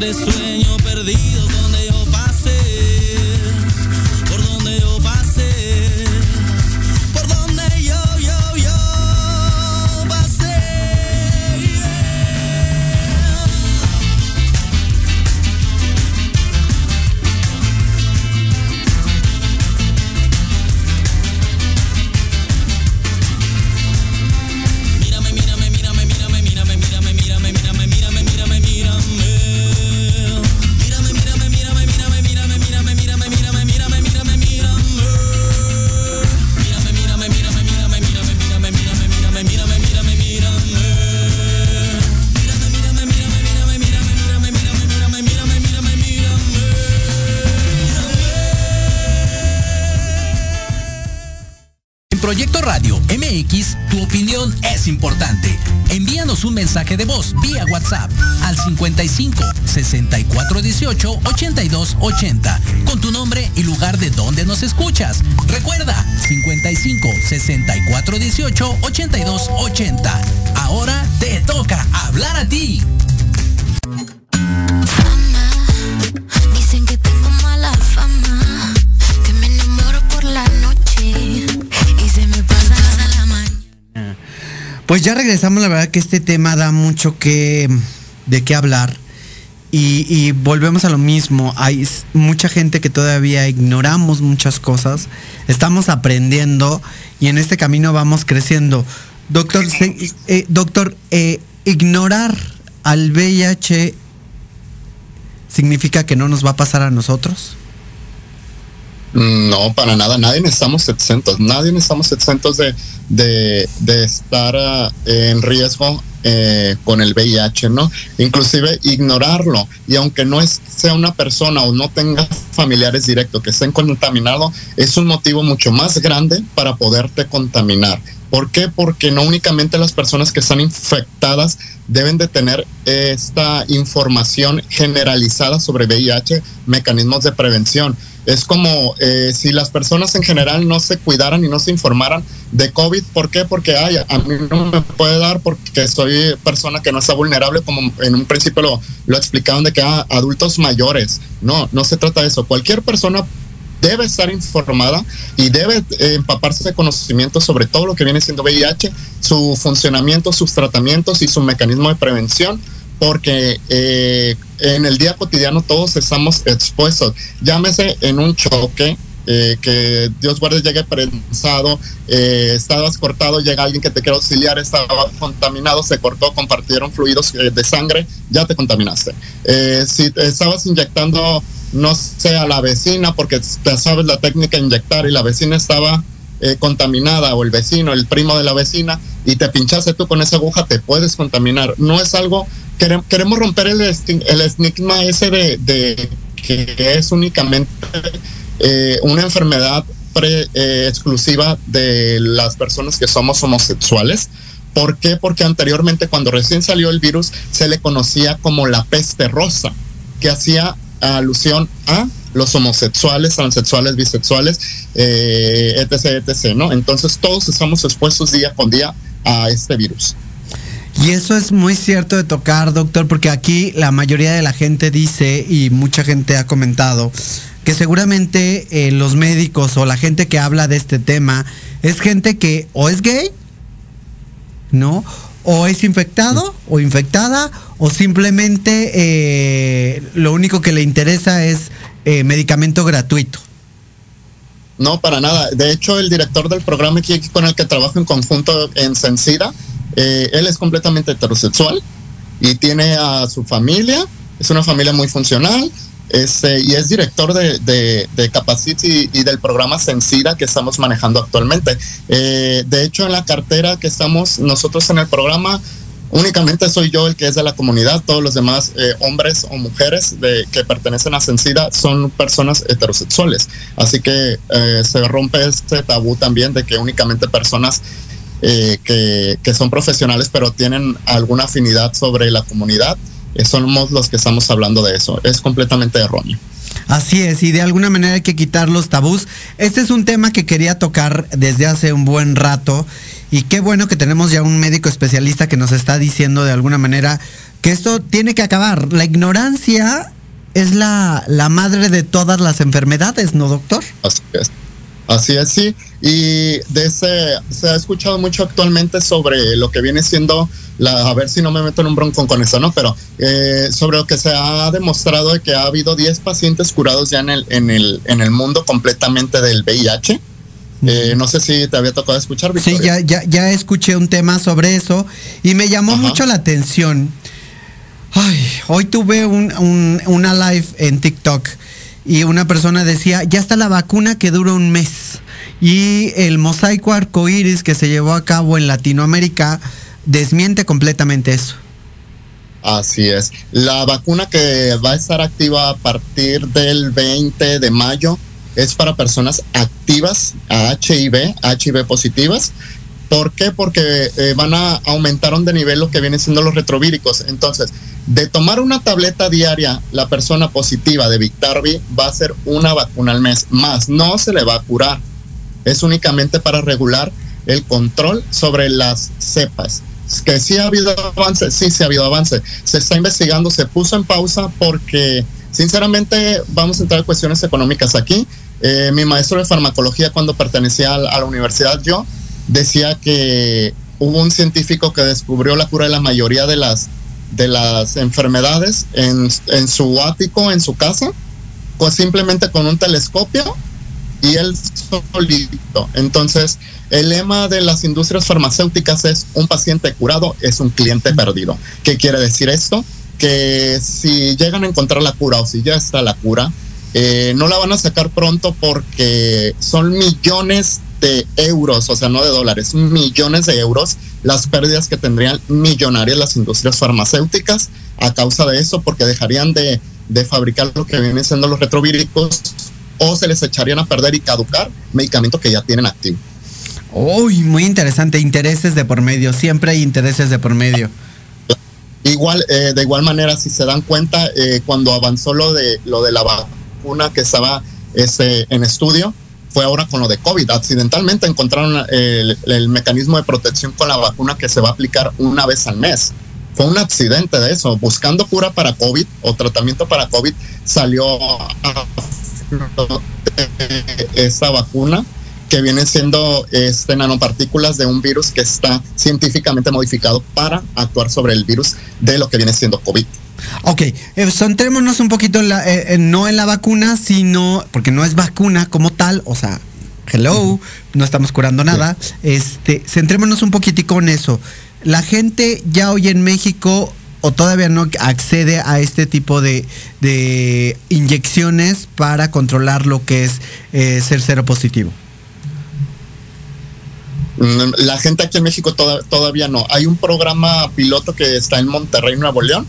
De 55 64 18 82 80 con tu nombre y lugar de donde nos escuchas. Recuerda 55 64 18 82 80. Ahora te toca hablar a ti. Pues ya regresamos, la verdad que este tema da mucho que de qué hablar. Y, volvemos a lo mismo. Hay mucha gente que todavía ignoramos muchas cosas. Estamos aprendiendo y en este camino vamos creciendo. Doctor, eh, doctor, eh, ignorar al VIH significa que no nos va a pasar a nosotros. No, para nada. Nadie estamos exentos. Nadie estamos exentos de, de, estar ah, en riesgo eh, con el VIH, ¿no? Inclusive ignorarlo. Y aunque no sea una persona o no tenga familiares directos que estén contaminados, es un motivo mucho más grande para poderte contaminar. ¿Por qué? Porque no únicamente las personas que están infectadas deben de tener esta información generalizada sobre VIH, mecanismos de prevención, es como eh, si las personas en general no se cuidaran y no se informaran de COVID. ¿Por qué? Porque ay, a mí no me puede dar porque soy persona que no está vulnerable, como en un principio lo, lo explicaban de que ah, adultos mayores. No, no se trata de eso. Cualquier persona debe estar informada y debe eh, empaparse de conocimiento sobre todo lo que viene siendo VIH, su funcionamiento, sus tratamientos y su mecanismo de prevención porque eh, en el día cotidiano todos estamos expuestos. Llámese en un choque, eh, que Dios guarde llegue prensado, eh, estabas cortado, llega alguien que te quiere auxiliar, estaba contaminado, se cortó, compartieron fluidos de sangre, ya te contaminaste. si estabas inyectando, no sé, a la vecina, porque te sabes la técnica de inyectar y la vecina estaba contaminada, o el vecino, el primo de la vecina, y te pinchaste tú con esa aguja, te puedes contaminar. No es algo, queremos romper el, el estigma ese de, que es únicamente eh, una enfermedad eh, exclusiva de las personas que somos homosexuales. ¿Por qué? Porque anteriormente cuando recién salió el virus se le conocía como la peste rosa, que hacía alusión a los homosexuales, transexuales, bisexuales, eh, etc., etc., ¿no? Entonces todos estamos expuestos día con día a este virus. Y eso es muy cierto de tocar, doctor, porque aquí la mayoría de la gente dice, y mucha gente ha comentado, que seguramente eh, los médicos o la gente que habla de este tema es gente que o es gay, ¿no? O es infectado o infectada, o simplemente eh, lo único que le interesa es eh, medicamento gratuito. No, para nada. De hecho, el director del programa con el que trabajo en conjunto en Sencida, eh, él es completamente heterosexual y tiene a su familia, es una familia muy funcional, este, y es director de, de, Capacity y, del programa Sencida que estamos manejando actualmente. Eh, de hecho, en la cartera que estamos nosotros en el programa, únicamente soy yo el que es de la comunidad, todos los demás eh, hombres o mujeres de, que pertenecen a Sencida son personas heterosexuales. Así que se rompe este tabú también de que únicamente personas eh, que, son profesionales pero tienen alguna afinidad sobre la comunidad, eh, somos los que estamos hablando de eso. Es completamente erróneo. Así es, y de alguna manera hay que quitar los tabús. Este es un tema que quería tocar desde hace un buen rato y qué bueno que tenemos ya un médico especialista que nos está diciendo de alguna manera que esto tiene que acabar. La ignorancia es la, la madre de todas las enfermedades, ¿no, doctor? Así es. Así es, sí. Y de ese, se ha escuchado mucho actualmente sobre lo que viene siendo, la, a ver si no me meto en un bronco con eso, ¿no? Pero eh, sobre lo que se ha demostrado de que ha habido 10 pacientes curados ya en el, en el, en el mundo completamente del VIH. Eh, no sé si te había tocado escuchar. Sí, ya, ya, ya escuché un tema sobre eso y me llamó mucho la atención. Ay, hoy tuve un, un, una live en TikTok y una persona decía, ya está la vacuna que dura un mes. Y el mosaico arcoíris que se llevó a cabo en Latinoamérica desmiente completamente eso. Así es. La vacuna que va a estar activa a partir del 20 de mayo es para personas activas a HIV, HIV positivas. ¿Por qué? Porque eh, van a aumentar de nivel lo que vienen siendo los retrovíricos. Entonces, de tomar una tableta diaria, la persona positiva de Victarvi va a hacer una vacuna al mes, más no se le va a curar. Es únicamente para regular el control sobre las cepas. Que sí ha habido avance, sí, sí ha habido avance. Se está investigando, se puso en pausa porque, sinceramente, vamos a entrar en cuestiones económicas aquí. Eh, mi maestro de farmacología, cuando pertenecía a la universidad, yo decía que hubo un científico que descubrió la cura de la mayoría de las de las enfermedades en, en su ático, en su casa, pues simplemente con un telescopio y él solito. Entonces, el lema de las industrias farmacéuticas es un paciente curado es un cliente perdido. ¿Qué quiere decir esto? Que si llegan a encontrar la cura o si ya está la cura, eh, no la van a sacar pronto porque son millones de euros, o sea, no de dólares, millones de euros, las pérdidas que tendrían millonarias las industrias farmacéuticas a causa de eso, porque dejarían de, fabricar lo que vienen siendo los retrovíricos o se les echarían a perder y caducar medicamentos que ya tienen activo. Uy, muy interesante, intereses de por medio, siempre hay intereses de por medio. Igual, eh, de igual manera, si se dan cuenta, eh, cuando avanzó lo de lo de la vacuna que estaba ese, en estudio, fue ahora con lo de COVID. Accidentalmente encontraron el, mecanismo de protección con la vacuna que se va a aplicar una vez al mes. Fue un accidente de eso. Buscando cura para COVID o tratamiento para COVID, salió esa vacuna que viene siendo este nanopartículas de un virus que está científicamente modificado para actuar sobre el virus de lo que viene siendo COVID. Ok, eh, centrémonos un poquito eh, en no en la vacuna, sino porque no es vacuna como tal, o sea, hello, no estamos curando nada. Este, centrémonos un poquitico en eso. La gente ya hoy en México o todavía no accede a este tipo de, inyecciones para controlar lo que es eh, ser cero positivo. Mm, la gente aquí en México todavía no. Hay un programa piloto que está en Monterrey, Nuevo León.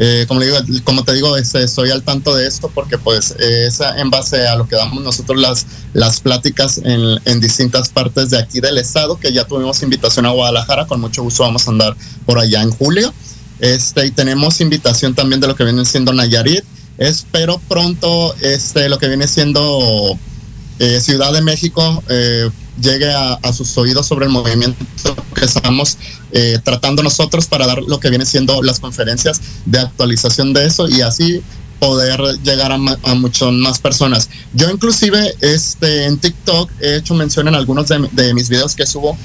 Eh, como, digo, como te digo, este, estoy al tanto de esto porque pues es en base a lo que damos nosotros las, las pláticas en, en, distintas partes de aquí del estado, que ya tuvimos invitación a Guadalajara, con mucho gusto vamos a andar por allá en julio. Este, y tenemos invitación también de lo que viene siendo Nayarit. Espero pronto este, lo que viene siendo eh, Ciudad de México eh, llegue a, sus oídos sobre el movimiento que estamos eh, tratando nosotros para dar lo que viene siendo las conferencias de actualización de eso y así poder llegar a, muchas más personas. Yo inclusive este, en TikTok he hecho mención en algunos de, de mis videos que subo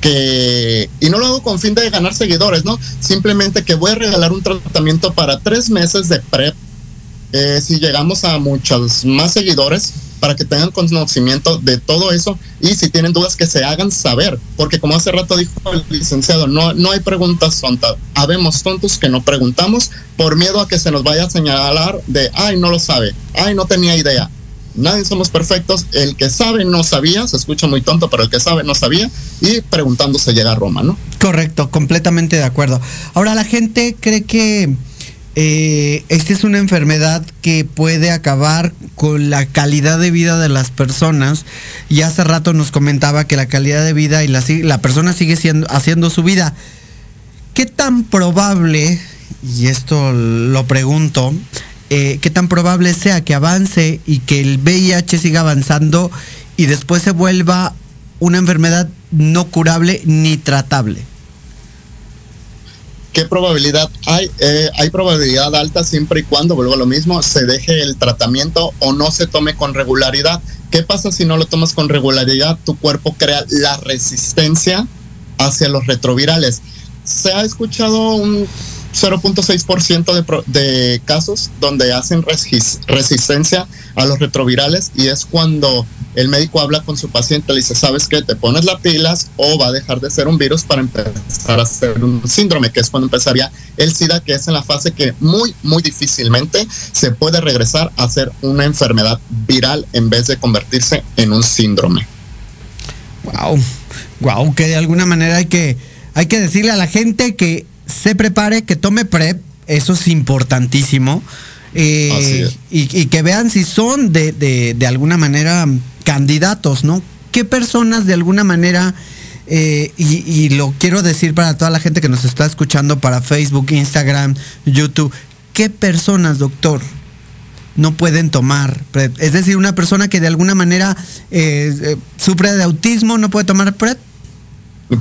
que, y no lo hago con fin de ganar seguidores, ¿no? Simplemente que voy a regalar un tratamiento para tres meses de PrEP. Eh, si llegamos a muchos más seguidores, para que tengan conocimiento de todo eso y si tienen dudas que se hagan saber, porque como hace rato dijo el licenciado, no, no hay preguntas tontas, habemos tontos que no preguntamos por miedo a que se nos vaya a señalar de, ay, no lo sabe, ay, no tenía idea, nadie somos perfectos. El que sabe no sabía, se escucha muy tonto, pero el que sabe no sabía. Y preguntando se llega a Roma, ¿no? Correcto, completamente de acuerdo. Ahora la gente cree que eh, esta es una enfermedad que puede acabar con la calidad de vida de las personas. Y hace rato nos comentaba que la calidad de vida y la, la persona sigue siendo, haciendo su vida. ¿Qué tan probable, y esto lo pregunto, eh, qué tan probable sea que avance y que el VIH siga avanzando y después se vuelva una enfermedad no curable ni tratable. ¿Qué probabilidad hay? Eh, hay probabilidad alta siempre y cuando, vuelvo a lo mismo, se deje el tratamiento o no se tome con regularidad. ¿Qué pasa si no lo tomas con regularidad? Tu cuerpo crea la resistencia hacia los retrovirales. Se ha escuchado un 0.6% de, de casos donde hacen resistencia a los retrovirales y es cuando el médico habla con su paciente, le dice, ¿sabes qué? Te pones las pilas o va a dejar de ser un virus para empezar a ser un síndrome, que es cuando empezaría el SIDA, que es en la fase que muy, muy difícilmente se puede regresar a ser una enfermedad viral en vez de convertirse en un síndrome. Wow, wow, que de alguna manera hay que, hay que decirle a la gente que se prepare, que tome PrEP, eso es importantísimo. Eh, y, que vean si son de, de, alguna manera candidatos, ¿no? ¿Qué personas de alguna manera, eh, y, y, lo quiero decir para toda la gente que nos está escuchando para Facebook, Instagram, YouTube, ¿qué personas, doctor, no pueden tomar PrEP? Es decir, una persona que de alguna manera eh, sufre de autismo no puede tomar PrEP.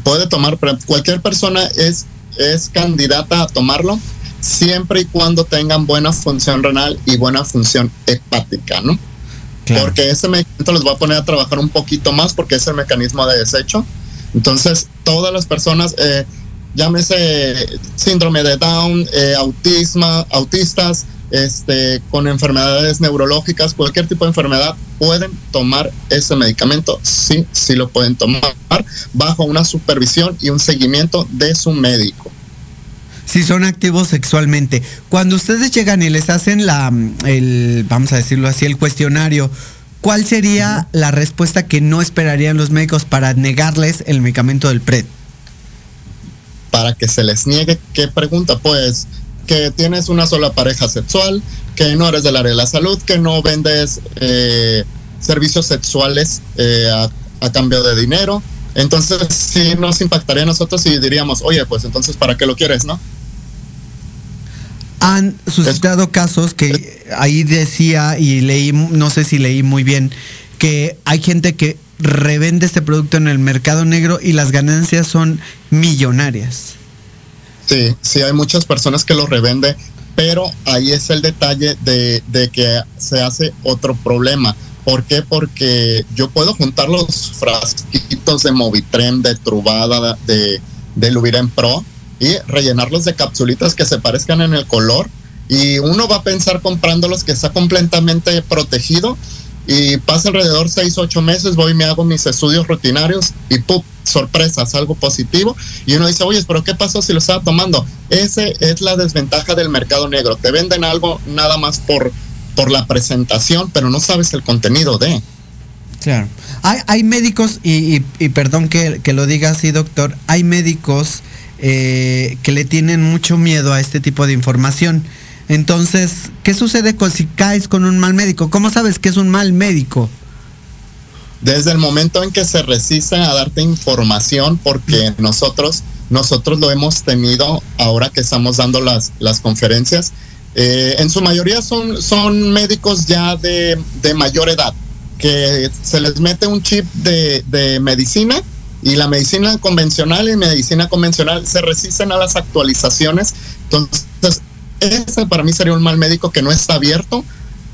Puede tomar PrEP. Cualquier persona es es candidata a tomarlo siempre y cuando tengan buena función renal y buena función hepática, ¿no? Porque ese medicamento los va a poner a trabajar un poquito más porque es el mecanismo de desecho. Entonces, todas las personas, eh, llámese síndrome de Down, eh, autistas, este, con enfermedades neurológicas, cualquier tipo de enfermedad, pueden tomar ese medicamento, sí, sí lo pueden tomar bajo una supervisión y un seguimiento de su médico. Si son activos sexualmente. Cuando ustedes llegan y les hacen la, el, vamos a decirlo así, el cuestionario, ¿cuál sería la respuesta que no esperarían los médicos para negarles el medicamento del PRED? Para que se les niegue, ¿qué pregunta? Pues que tienes una sola pareja sexual, que no eres del área de la salud, que no vendes eh, servicios sexuales eh, a, cambio de dinero. Entonces sí nos impactaría a nosotros y diríamos, oye, pues entonces ¿para qué lo quieres, no? Han suscitado casos que ahí decía y leí, no sé si leí muy bien, que hay gente que revende este producto en el mercado negro y las ganancias son millonarias. Sí, sí, hay muchas personas que lo revenden, pero ahí es el detalle de, que se hace otro problema. ¿Por qué? Porque yo puedo juntar los frasquitos de Movitrem, de Trubada, de, de Luviren Pro y rellenarlos de capsulitas que se parezcan en el color. Y uno va a pensar comprándolos que está completamente protegido y pasa alrededor seis, ocho meses, voy y me hago mis estudios rutinarios y ¡pum! Sorpresas, algo positivo. Y uno dice, oye, pero ¿qué pasó si lo estaba tomando? Esa es la desventaja del mercado negro. Te venden algo nada más por, por la presentación, pero no sabes el contenido de. Claro. Hay, hay médicos, y, perdón que, lo diga así, doctor, hay médicos eh, que le tienen mucho miedo a este tipo de información. Entonces, ¿qué sucede con, si caes con un mal médico? ¿Cómo sabes que es un mal médico? Desde el momento en que se resisten a darte información, porque nosotros, nosotros lo hemos tenido ahora que estamos dando las, las conferencias, eh, en su mayoría son, son médicos ya de, de mayor edad que se les mete un chip de, medicina y la medicina convencional y medicina convencional se resisten a las actualizaciones. Entonces, ese para mí sería un mal médico que no está abierto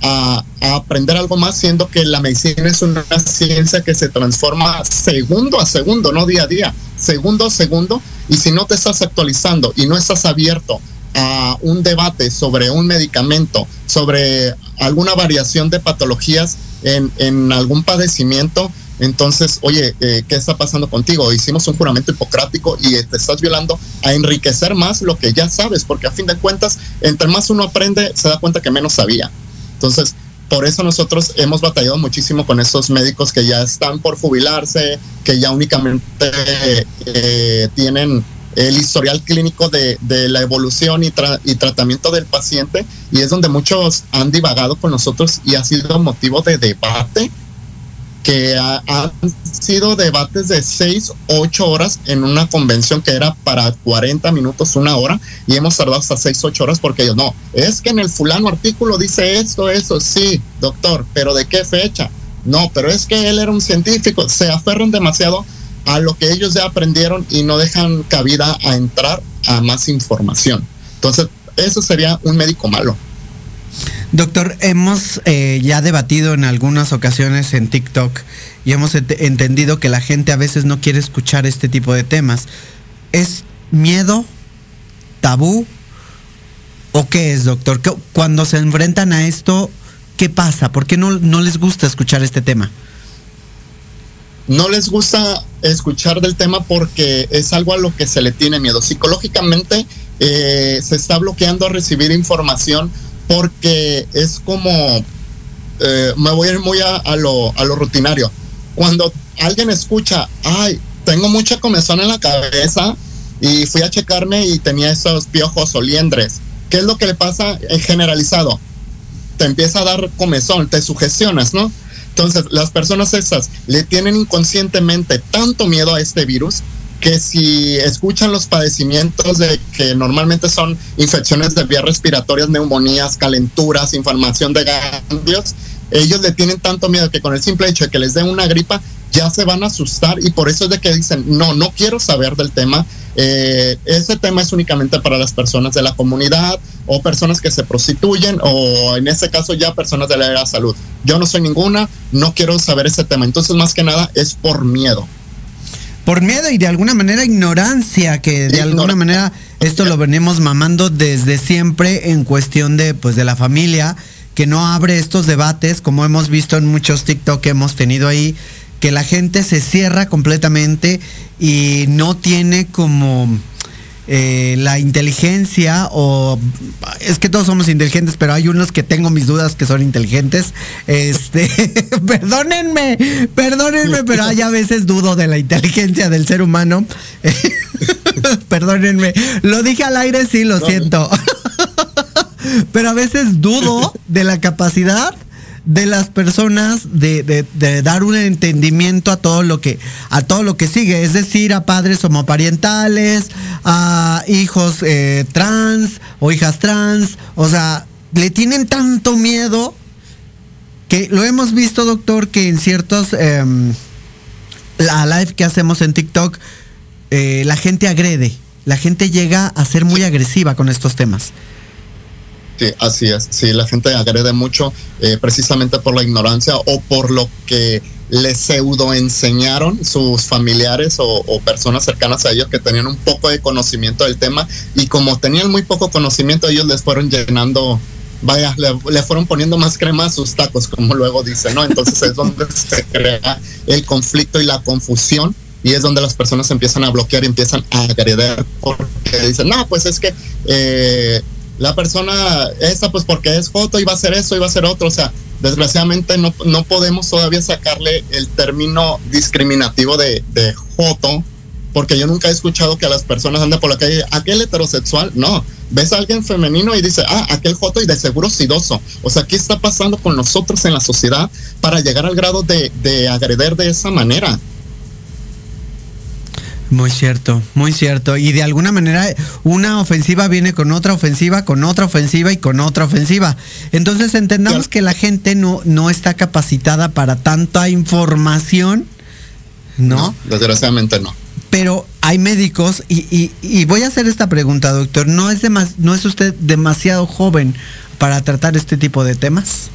a, aprender algo más, siendo que la medicina es una ciencia que se transforma segundo a segundo, no día a día, segundo a segundo. Y si no te estás actualizando y no estás abierto a un debate sobre un medicamento, sobre alguna variación de patologías, en, algún padecimiento, entonces, oye, eh, ¿qué está pasando contigo? Hicimos un juramento hipocrático y te estás violando a enriquecer más lo que ya sabes, porque a fin de cuentas, entre más uno aprende, se da cuenta que menos sabía. Entonces, por eso nosotros hemos batallado muchísimo con esos médicos que ya están por jubilarse, que ya únicamente eh, tienen el historial clínico de, la evolución y, y, tratamiento del paciente y es donde muchos han divagado con nosotros y ha sido motivo de debate que han sido debates de 6, 8 horas en una convención que era para 40 minutos, una hora, y hemos tardado hasta 6, 8 horas porque ellos no, es que en el fulano artículo dice esto, eso, sí, doctor, pero ¿de qué fecha? No, pero es que él era un científico, se aferran demasiado a lo que ellos ya aprendieron y no dejan cabida a entrar a más información. Entonces, eso sería un médico malo. Doctor, hemos eh, ya debatido en algunas ocasiones en TikTok y hemos entendido que la gente a veces no quiere escuchar este tipo de temas. ¿Es miedo? ¿Tabú? ¿O qué es, doctor? Cuando se enfrentan a esto, ¿qué pasa? ¿Por qué no, no les gusta escuchar este tema? no les gusta escuchar del tema porque es algo a lo que se le tiene miedo. Psicológicamente eh, se está bloqueando a recibir información porque es como, eh, me voy a ir muy a, lo, a lo rutinario. Cuando alguien escucha, ay, tengo mucha comezón en la cabeza y fui a checarme y tenía esos piojos o liendres. ¿Qué es lo que le pasa en generalizado? Te empieza a dar comezón, te sugestionas, ¿no? Entonces, las personas esas le tienen inconscientemente tanto miedo a este virus que si escuchan los padecimientos de que normalmente son infecciones de vías respiratorias, neumonías, calenturas, inflamación de ganglios, ellos le tienen tanto miedo que con el simple hecho de que les den una gripa ya se van a asustar y por eso es de que dicen, no, no quiero saber del tema. Eh, ese tema es únicamente para las personas de la comunidad o personas que se prostituyen o en este caso ya personas de la era salud. Yo no soy ninguna, no quiero saber ese tema. Entonces más que nada es por miedo. Por miedo y de alguna manera ignorancia, que de alguna manera esto lo venimos mamando desde siempre en cuestión de pues de la familia que no abre estos debates, como hemos visto en muchos TikTok que hemos tenido ahí, que la gente se cierra completamente y no tiene como eh, la inteligencia o es que todos somos inteligentes, pero hay unos que tengo mis dudas que son inteligentes. Este, perdónenme, perdónenme, pero hay a veces dudo de la inteligencia del ser humano. perdónenme, lo dije al aire, sí, lo siento. pero a veces dudo de la capacidad de las personas de, dar un entendimiento a todo lo que a todo lo que sigue. Es decir a padres homoparientales a hijos eh, trans o hijas trans. O sea le tienen tanto miedo que lo hemos visto doctor que en ciertos em, la live que hacemos en TikTok eh, la gente agrede la gente llega a ser muy agresiva con estos temas Sí, así es. Sí, la gente agrede mucho eh, precisamente por la ignorancia o por lo que les pseudo enseñaron sus familiares o, personas cercanas a ellos que tenían un poco de conocimiento del tema y como tenían muy poco conocimiento ellos les fueron llenando vaya, le, fueron poniendo más crema a sus tacos, como luego dice, ¿no? Entonces es donde se crea el conflicto y la confusión y es donde las personas empiezan a bloquear y empiezan a agreder porque dicen, no, pues es que eh, la persona, esta pues porque es foto, iba a hacer eso, iba a hacer otro, o sea, desgraciadamente no, no podemos todavía sacarle el término discriminativo de, de joto, porque yo nunca he escuchado que a las personas anden por la calle, aquel heterosexual, no, ves a alguien femenino y dice, ah, aquel joto y de seguro sidoso. O sea, ¿qué está pasando con nosotros en la sociedad para llegar al grado de, de agreder de esa manera? Muy cierto, muy cierto. Y de alguna manera una ofensiva viene con otra ofensiva, con otra ofensiva y con otra ofensiva. Entonces entendamos que la gente no, no está capacitada para tanta información, ¿no? no desgraciadamente no. Pero hay médicos, y, y, y, voy a hacer esta pregunta, doctor, ¿no es, demas, ¿no es usted demasiado joven para tratar este tipo de temas?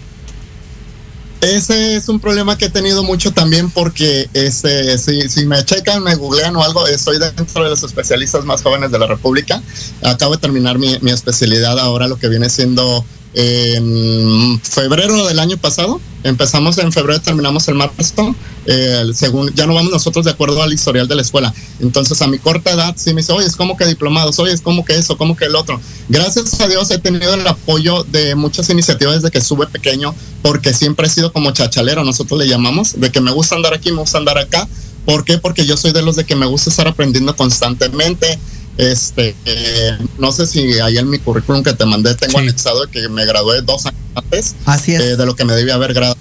Ese es un problema que he tenido mucho también porque este, si, si, me checan, me googlean o algo, estoy dentro de los especialistas más jóvenes de la República. Acabo de terminar mi, mi especialidad ahora, lo que viene siendo en febrero del año pasado. Empezamos en febrero, terminamos el marzo. Eh, según ya no vamos nosotros de acuerdo al historial de la escuela. Entonces, a mi corta edad, sí me dice, oye, es como que diplomados, oye, es como que eso, como que el otro. Gracias a Dios he tenido el apoyo de muchas iniciativas desde que sube pequeño, porque siempre he sido como chachalero, nosotros le llamamos, de que me gusta andar aquí, me gusta andar acá. ¿Por qué? Porque yo soy de los de que me gusta estar aprendiendo constantemente este, eh, no sé si ahí en mi currículum que te mandé tengo sí. anexado que me gradué dos años antes Así es. Eh, de lo que me debía haber graduado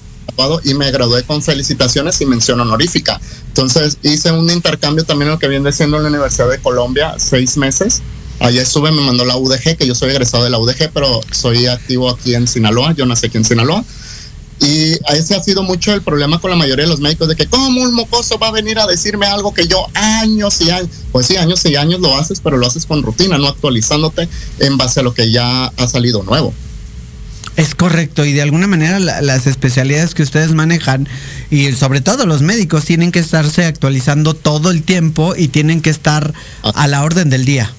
y me gradué con felicitaciones y mención honorífica. Entonces hice un intercambio también lo que viene siendo en la Universidad de Colombia, seis meses. Allá estuve, me mandó la UDG, que yo soy egresado de la UDG, pero soy activo aquí en Sinaloa, yo nací aquí en Sinaloa. Y ese ha sido mucho el problema con la mayoría de los médicos, de que cómo un mocoso va a venir a decirme algo que yo años y años, pues sí, años y años lo haces, pero lo haces con rutina, no actualizándote en base a lo que ya ha salido nuevo. Es correcto y de alguna manera la, las especialidades que ustedes manejan y sobre todo los médicos tienen que estarse actualizando todo el tiempo y tienen que estar a la orden del día.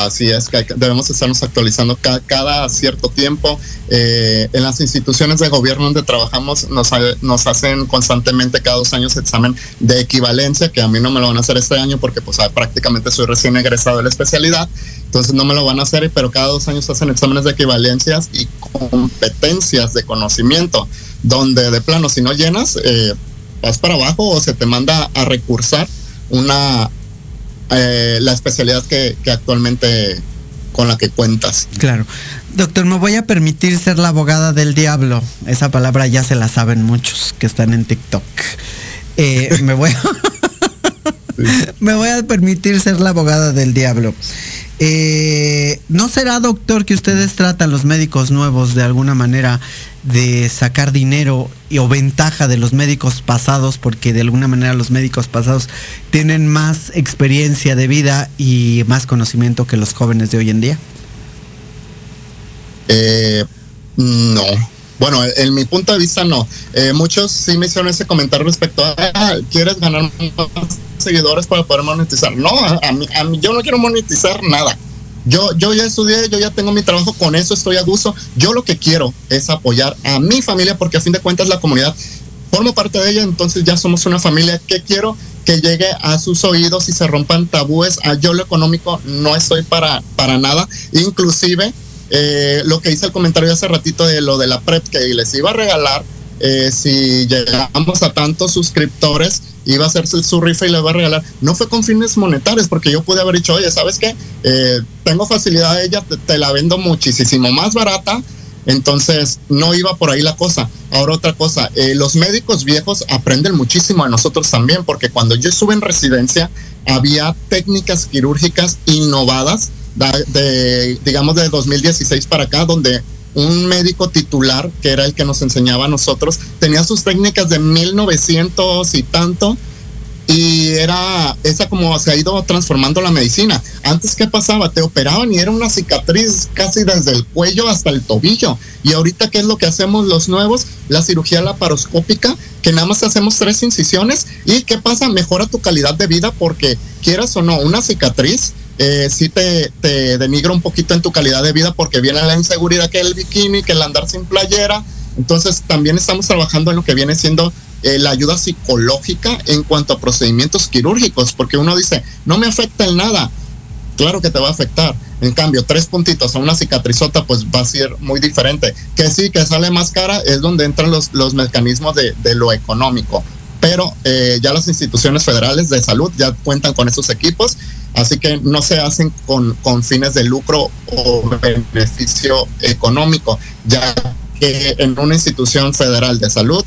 Así es, que debemos estarnos actualizando cada, cierto tiempo. Eh, en las instituciones de gobierno donde trabajamos nos, hacen constantemente cada dos años examen de equivalencia, que a mí no me lo van a hacer este año porque pues prácticamente soy recién egresado de la especialidad, entonces no me lo van a hacer, pero cada dos años hacen exámenes de equivalencias y competencias de conocimiento, donde de plano si no llenas, eh, vas para abajo o se te manda a recursar una eh, la especialidad que, que, actualmente con la que cuentas. Claro. Doctor, me voy a permitir ser la abogada del diablo. Esa palabra ya se la saben muchos que están en TikTok. Eh, me voy a... me voy a permitir ser la abogada del diablo. Eh, ¿No será, doctor, que ustedes tratan los médicos nuevos de alguna manera de sacar dinero o ventaja de los médicos pasados, porque de alguna manera los médicos pasados tienen más experiencia de vida y más conocimiento que los jóvenes de hoy en día? Eh, no. Bueno, en mi punto de vista no. Eh, muchos sí me hicieron ese comentario respecto a, ah, ¿quieres ganar más seguidores para poder monetizar? No, a mí, a mí yo no quiero monetizar nada. Yo, yo ya estudié, yo ya tengo mi trabajo, con eso estoy a gusto. Yo lo que quiero es apoyar a mi familia porque a fin de cuentas la comunidad formo parte de ella, entonces ya somos una familia que quiero que llegue a sus oídos y se rompan tabúes. A yo lo económico no estoy para, para nada. Inclusive eh, lo que hice el comentario hace ratito de lo de la PrEP que les iba a regalar. Eh, si llegamos a tantos suscriptores, iba a hacerse su rifa y le va a regalar. No fue con fines monetarios, porque yo pude haber dicho, oye, ¿sabes qué? Eh, tengo facilidad de ella, te, la vendo muchísimo más barata. Entonces, no iba por ahí la cosa. Ahora otra cosa, eh, los médicos viejos aprenden muchísimo de nosotros también, porque cuando yo estuve en residencia, había técnicas quirúrgicas innovadas, de digamos, de 2016 para acá, donde un médico titular, que era el que nos enseñaba a nosotros, tenía sus técnicas de 1900 y tanto, y era esa como se ha ido transformando la medicina. Antes, ¿qué pasaba? Te operaban y era una cicatriz casi desde el cuello hasta el tobillo. Y ahorita, ¿qué es lo que hacemos los nuevos? La cirugía laparoscópica, que nada más hacemos tres incisiones. ¿Y qué pasa? Mejora tu calidad de vida porque, quieras o no, una cicatriz eh, sí te, te, denigra un poquito en tu calidad de vida porque viene la inseguridad que el bikini, que el andar sin playera. Entonces también estamos trabajando en lo que viene siendo eh, la ayuda psicológica en cuanto a procedimientos quirúrgicos, porque uno dice, no me afecta en nada. Claro que te va a afectar. En cambio, tres puntitos o una cicatrizota, pues va a ser muy diferente. Que sí, que sale más cara, es donde entran los, los mecanismos de, de lo económico. Pero eh, ya las instituciones federales de salud ya cuentan con esos equipos, así que no se hacen con, con fines de lucro o beneficio económico, ya que en una institución federal de salud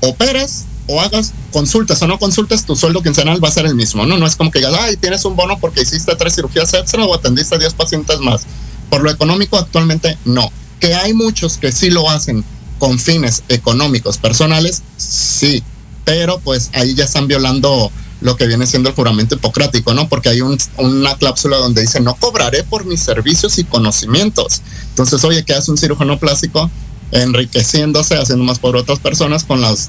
operes o hagas consultas o no consultas, tu sueldo quincenal va a ser el mismo, ¿no? No es como que digas, ay, tienes un bono porque hiciste tres cirugías extra o atendiste a 10 pacientes más. Por lo económico, actualmente no. Que hay muchos que sí lo hacen con fines económicos personales, sí, pero pues ahí ya están violando lo que viene siendo el juramento hipocrático, ¿no? Porque hay un, una cláusula donde dice, no cobraré por mis servicios y conocimientos. Entonces, oye, ¿qué hace un cirujano plástico? Enriqueciéndose, haciendo más por otras personas con las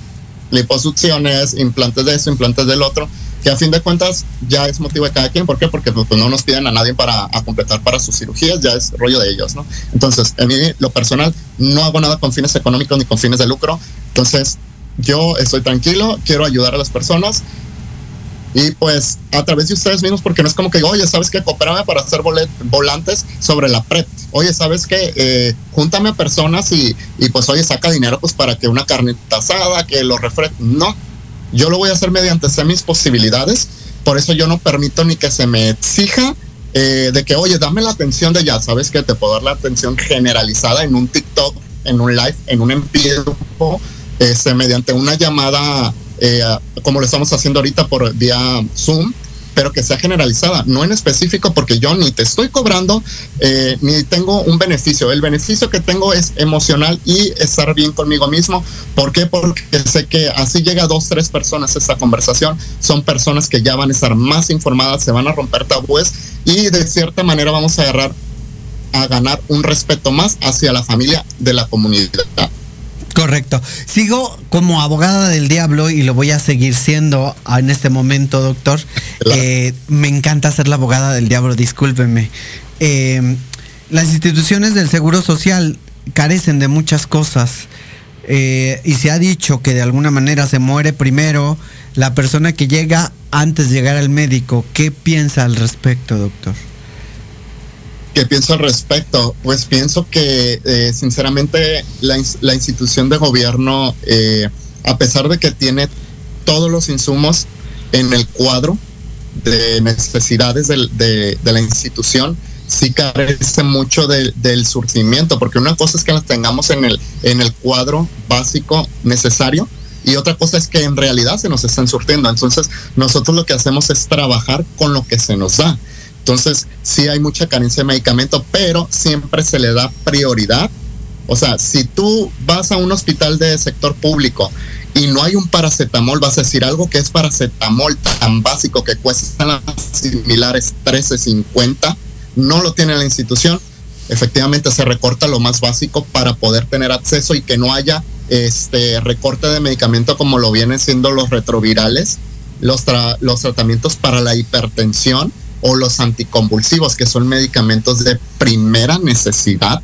liposucciones, implantes de eso, implantes del otro, que a fin de cuentas ya es motivo de cada quien. ¿Por qué? Porque pues, no nos piden a nadie para a completar para sus cirugías, ya es rollo de ellos, ¿no? Entonces, en mí, lo personal, no hago nada con fines económicos ni con fines de lucro. Entonces, yo estoy tranquilo, quiero ayudar a las personas y pues a través de ustedes mismos, porque no es como que, oye, ¿sabes qué? Coopérame para hacer volantes sobre la PREP. Oye, ¿sabes qué? Eh, júntame personas y, y, pues, oye, saca dinero pues para que una carnita asada, que lo refresque. No, yo lo voy a hacer mediante mis posibilidades. Por eso yo no permito ni que se me exija eh, de que, oye, dame la atención de ya, ¿sabes que Te puedo dar la atención generalizada en un TikTok, en un live, en un en este, mediante una llamada eh, como lo estamos haciendo ahorita por vía Zoom, pero que sea generalizada, no en específico porque yo ni te estoy cobrando eh, ni tengo un beneficio. El beneficio que tengo es emocional y estar bien conmigo mismo. ¿Por qué? Porque sé que así llega a dos, tres personas esta conversación. Son personas que ya van a estar más informadas, se van a romper tabúes y de cierta manera vamos a agarrar a ganar un respeto más hacia la familia de la comunidad. Correcto. Sigo como abogada del diablo y lo voy a seguir siendo en este momento, doctor. Eh, me encanta ser la abogada del diablo, discúlpenme. Eh, las instituciones del Seguro Social carecen de muchas cosas. Eh, y se ha dicho que de alguna manera se muere primero la persona que llega antes de llegar al médico. ¿Qué piensa al respecto, doctor? ¿Qué pienso al respecto? Pues pienso que eh, sinceramente la, la, institución de gobierno, eh, a pesar de que tiene todos los insumos en el cuadro de necesidades de, de, la institución, sí carece mucho de, del surtimiento, porque una cosa es que las tengamos en el, en el cuadro básico necesario, y otra cosa es que en realidad se nos están surtiendo. Entonces, nosotros lo que hacemos es trabajar con lo que se nos da. Entonces, sí hay mucha carencia de medicamento, pero siempre se le da prioridad. O sea, si tú vas a un hospital de sector público y no hay un paracetamol, vas a decir algo que es paracetamol tan básico que cuesta las similares 13.50, no lo tiene la institución. Efectivamente se recorta lo más básico para poder tener acceso y que no haya este recorte de medicamento como lo vienen siendo los retrovirales, los, tra los tratamientos para la hipertensión o los anticonvulsivos, que son medicamentos de primera necesidad.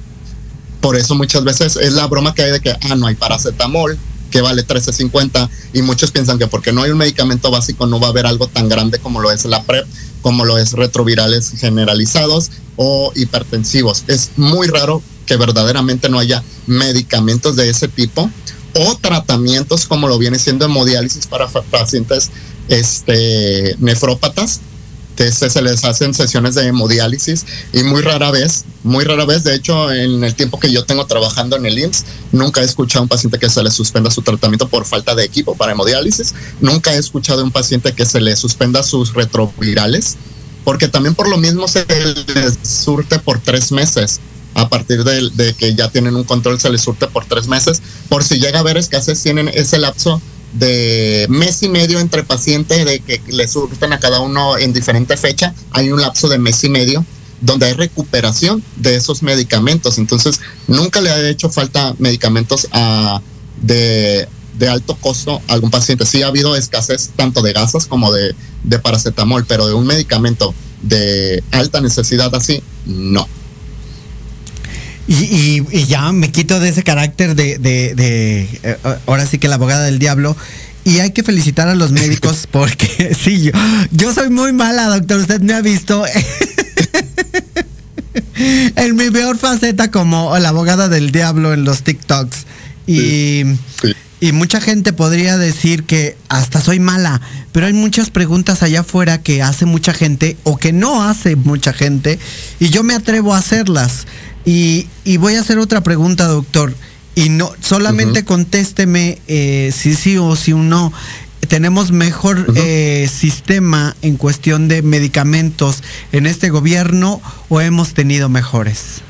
Por eso muchas veces es la broma que hay de que, ah, no hay paracetamol, que vale 13.50 y muchos piensan que porque no hay un medicamento básico no va a haber algo tan grande como lo es la PrEP, como lo es retrovirales generalizados o hipertensivos. Es muy raro que verdaderamente no haya medicamentos de ese tipo o tratamientos como lo viene siendo hemodiálisis para pacientes este, nefrópatas se les hacen sesiones de hemodiálisis y muy rara vez, muy rara vez, de hecho, en el tiempo que yo tengo trabajando en el IMSS, nunca he escuchado a un paciente que se le suspenda su tratamiento por falta de equipo para hemodiálisis, nunca he escuchado a un paciente que se le suspenda sus retrovirales, porque también por lo mismo se les surte por tres meses. A partir de, de que ya tienen un control, se les surte por tres meses. Por si llega a haber escasez, tienen ese lapso de mes y medio entre pacientes de que le surten a cada uno en diferente fecha, hay un lapso de mes y medio donde hay recuperación de esos medicamentos. Entonces, nunca le ha hecho falta medicamentos a, de, de, alto costo a algún paciente. Sí ha habido escasez tanto de gasas como de, de paracetamol, pero de un medicamento de alta necesidad así, no. Y, y, ya me quito de ese carácter de, de, de eh, ahora sí que la abogada del diablo. Y hay que felicitar a los médicos porque sí, yo, yo soy muy mala, doctor. Usted me ha visto. en mi peor faceta como la abogada del diablo en los TikToks. Y, y mucha gente podría decir que hasta soy mala, pero hay muchas preguntas allá afuera que hace mucha gente o que no hace mucha gente y yo me atrevo a hacerlas. Y, y voy a hacer otra pregunta, doctor. Y no, solamente contésteme eh, si sí o si no tenemos mejor eh, sistema en cuestión de medicamentos en este gobierno o hemos tenido mejores?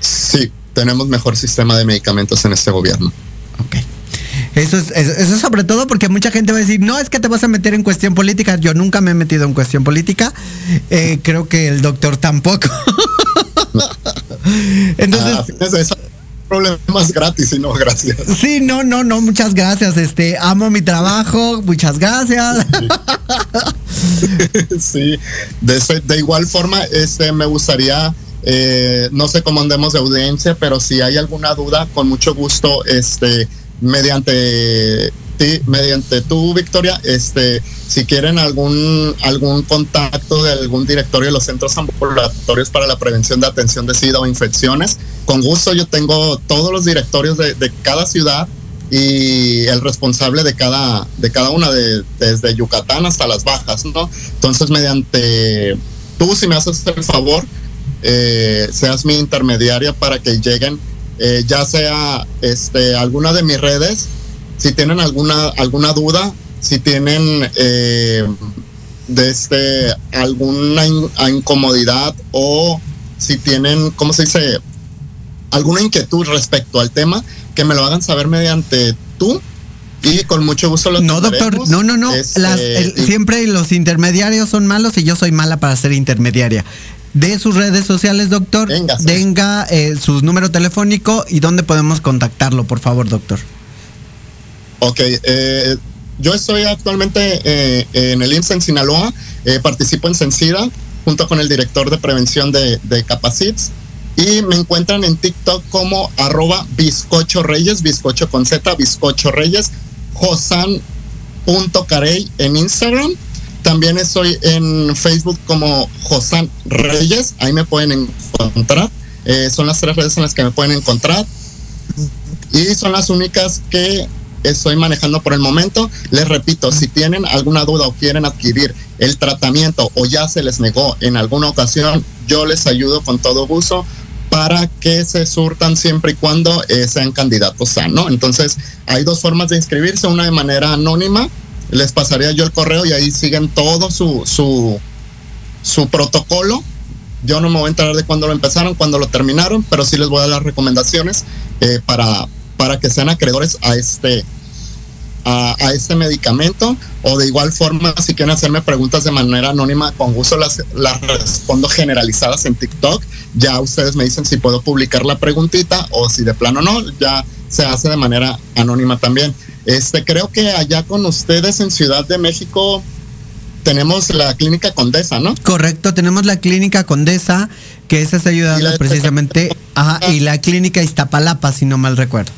Sí, tenemos mejor sistema de medicamentos en este gobierno. Ok. Eso es, eso sobre todo porque mucha gente va a decir, no es que te vas a meter en cuestión política. Yo nunca me he metido en cuestión política. Eh, creo que el doctor tampoco. Entonces, ah, problemas gratis y no gracias. Sí, no, no, no, muchas gracias. Este, amo mi trabajo, muchas gracias. Sí, de, igual forma, este, me gustaría, eh, no sé cómo andemos de audiencia, pero si hay alguna duda, con mucho gusto, este, mediante ti, mediante tu Victoria, este, si quieren algún, algún contacto de algún directorio de los centros ambulatorios para la prevención de atención de SIDA o infecciones, con gusto yo tengo todos los directorios de, cada ciudad y el responsable de cada, de cada una, de, desde Yucatán hasta las bajas, ¿no? Entonces, mediante tú, si me haces el favor, eh, seas mi intermediaria para que lleguen, eh, ya sea este, alguna de mis redes si tienen alguna, alguna duda, si tienen eh, este, alguna incomodidad o si tienen, ¿cómo se dice? Alguna inquietud respecto al tema, que me lo hagan saber mediante tú y con mucho gusto lo No, doctor, no, no, no. Este, siempre los intermediarios son malos y yo soy mala para ser intermediaria. De sus redes sociales, doctor. Venga, venga eh, su número telefónico y dónde podemos contactarlo, por favor, doctor. Ok, eh, yo estoy actualmente eh, en el IMSS en Sinaloa, eh, participo en Sencida junto con el director de prevención de, de Capacits y me encuentran en TikTok como arroba bizcocho reyes, bizcocho con Z, bizcocho reyes, josan.carey en Instagram. También estoy en Facebook como Josan Reyes, ahí me pueden encontrar. son las tres redes en las que me pueden encontrar. Y son las únicas que estoy manejando por el momento. Les repito, si tienen alguna duda o quieren adquirir el tratamiento o ya se les negó en alguna ocasión, yo les ayudo con todo gusto para que se surtan siempre y cuando eh, sean candidatos sanos. Entonces, hay dos formas de inscribirse, una de manera anónima, les pasaría yo el correo y ahí siguen todo su, su, su protocolo. Yo no me voy a enterar de cuándo lo empezaron, cuándo lo terminaron, pero sí les voy a dar las recomendaciones eh, para, para que sean acreedores a este, a, este medicamento. O de igual forma si quieren hacerme preguntas de manera anónima con gusto las, las respondo generalizadas en TikTok. Ya ustedes me dicen si puedo publicar la preguntita o si de plano no ya se hace de manera anónima también este creo que allá con ustedes en Ciudad de México tenemos la clínica Condesa, ¿no? Correcto, tenemos la clínica Condesa, que esa está ayudando precisamente, ajá, y la clínica Iztapalapa, si no mal recuerdo.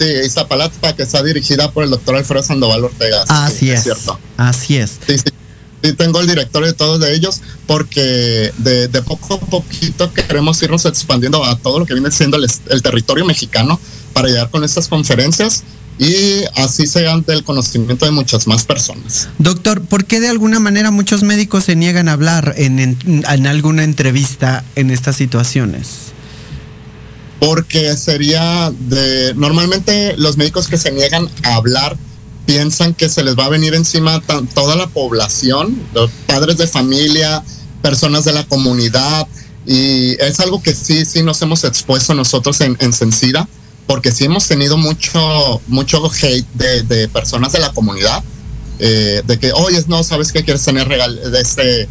Sí, Iztapalapa, que está dirigida por el doctor Alfredo Sandoval Ortega. Así es. cierto. Así es. Sí, sí. tengo el directorio de todos de ellos porque de, poco a poquito queremos irnos expandiendo a todo lo que viene siendo el, territorio mexicano para llegar con estas conferencias y así sean del conocimiento de muchas más personas. Doctor, ¿por qué de alguna manera muchos médicos se niegan a hablar en, en alguna entrevista en estas situaciones? porque sería de normalmente los médicos que se niegan a hablar piensan que se les va a venir encima toda la población, los padres de familia, personas de la comunidad y es algo que sí sí nos hemos expuesto nosotros en, en Sencida porque sí hemos tenido mucho mucho hate de, personas de la comunidad eh, de que oye no sabes que quieres tener regal de este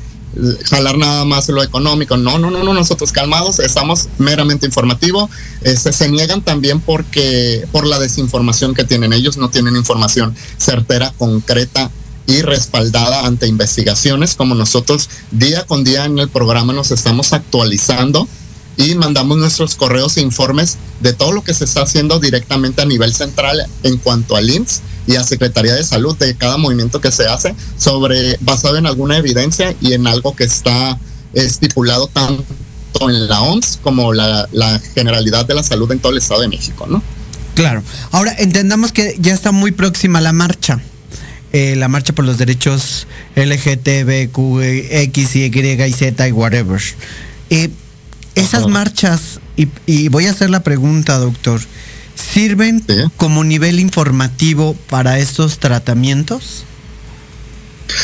jalar nada más lo económico. No, no, no, no, nosotros calmados, estamos meramente informativo. Este, se niegan también porque por la desinformación que tienen ellos, no tienen información certera, concreta y respaldada ante investigaciones como nosotros día con día en el programa nos estamos actualizando y mandamos nuestros correos e informes de todo lo que se está haciendo directamente a nivel central en cuanto al IMSS y a Secretaría de Salud de cada movimiento que se hace sobre basado en alguna evidencia y en algo que está estipulado tanto en la OMS como la, la generalidad de la salud en todo el Estado de México, ¿no? Claro. Ahora entendamos que ya está muy próxima la marcha. Eh, la marcha por los derechos LGTBQ, X, Y, y Z y whatever. Eh, esas marchas, y, voy a hacer la pregunta, doctor, ¿sirven como nivel informativo para estos tratamientos?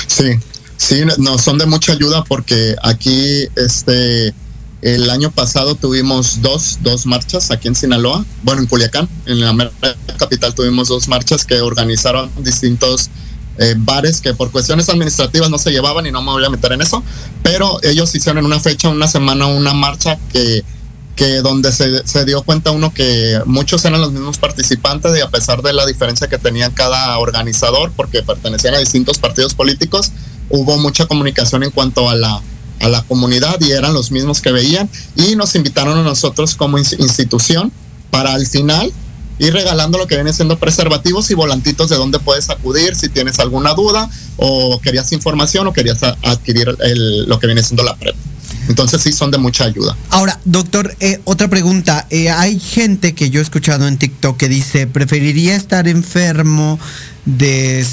Sí, sí, no, son de mucha ayuda porque aquí, este, el año pasado tuvimos dos, dos marchas aquí en Sinaloa, bueno, en Culiacán, en la capital tuvimos dos marchas que organizaron distintos eh, bares que por cuestiones administrativas no se llevaban y no me voy a meter en eso, pero ellos hicieron en una fecha, una semana, una marcha que, que donde se, se dio cuenta uno que muchos eran los mismos participantes y a pesar de la diferencia que tenían cada organizador, porque pertenecían a distintos partidos políticos, hubo mucha comunicación en cuanto a la a la comunidad y eran los mismos que veían. Y nos invitaron a nosotros como institución para al final ir regalando lo que viene siendo preservativos y volantitos de dónde puedes acudir si tienes alguna duda o querías información o querías adquirir lo que viene siendo la PrEP. Entonces sí son de mucha ayuda. Ahora, doctor, eh, otra pregunta. Eh, hay gente que yo he escuchado en TikTok que dice, preferiría estar enfermo de,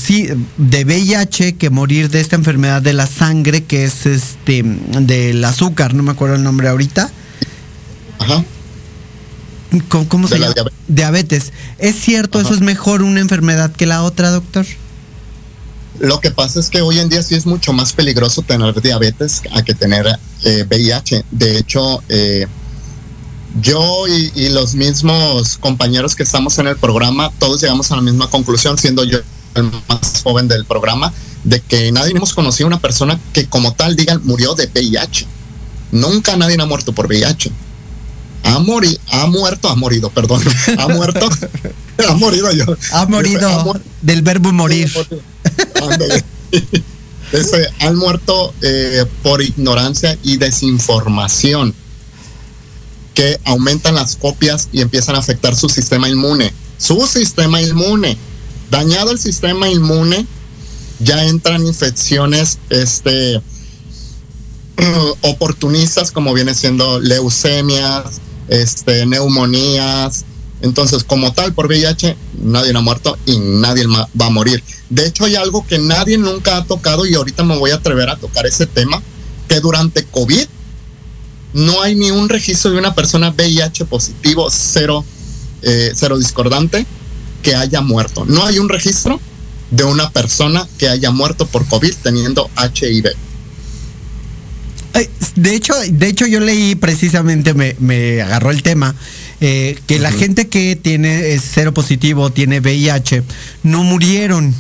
de VIH que morir de esta enfermedad de la sangre que es este del azúcar, no me acuerdo el nombre ahorita. Ajá. ¿Cómo, se llama? Diabetes. ¿Es cierto, eso es mejor una enfermedad que la otra, doctor? Lo que pasa es que hoy en día sí es mucho más peligroso tener diabetes a que tener VIH. Eh, de hecho, eh, yo y, los mismos compañeros que estamos en el programa, todos llegamos a la misma conclusión, siendo yo el más joven del programa, de que nadie hemos conocido una persona que como tal digan murió de VIH. Nunca nadie ha muerto por VIH ha, morido, ha muerto, ha morido, perdón, ha muerto, ha morido yo. Ha morido del verbo morir. Ese, han muerto eh, por ignorancia y desinformación que aumentan las copias y empiezan a afectar su sistema inmune. Su sistema inmune. Dañado el sistema inmune, ya entran infecciones este, oportunistas como viene siendo leucemias, este, neumonías. Entonces, como tal, por VIH, nadie ha muerto y nadie va a morir. De hecho, hay algo que nadie nunca ha tocado y ahorita me voy a atrever a tocar ese tema, que durante COVID no hay ni un registro de una persona VIH positivo, cero, eh, cero discordante, que haya muerto. No hay un registro de una persona que haya muerto por COVID teniendo HIV. De hecho, de hecho yo leí precisamente, me, agarró el tema, eh, que la gente que tiene cero positivo, tiene VIH, no murieron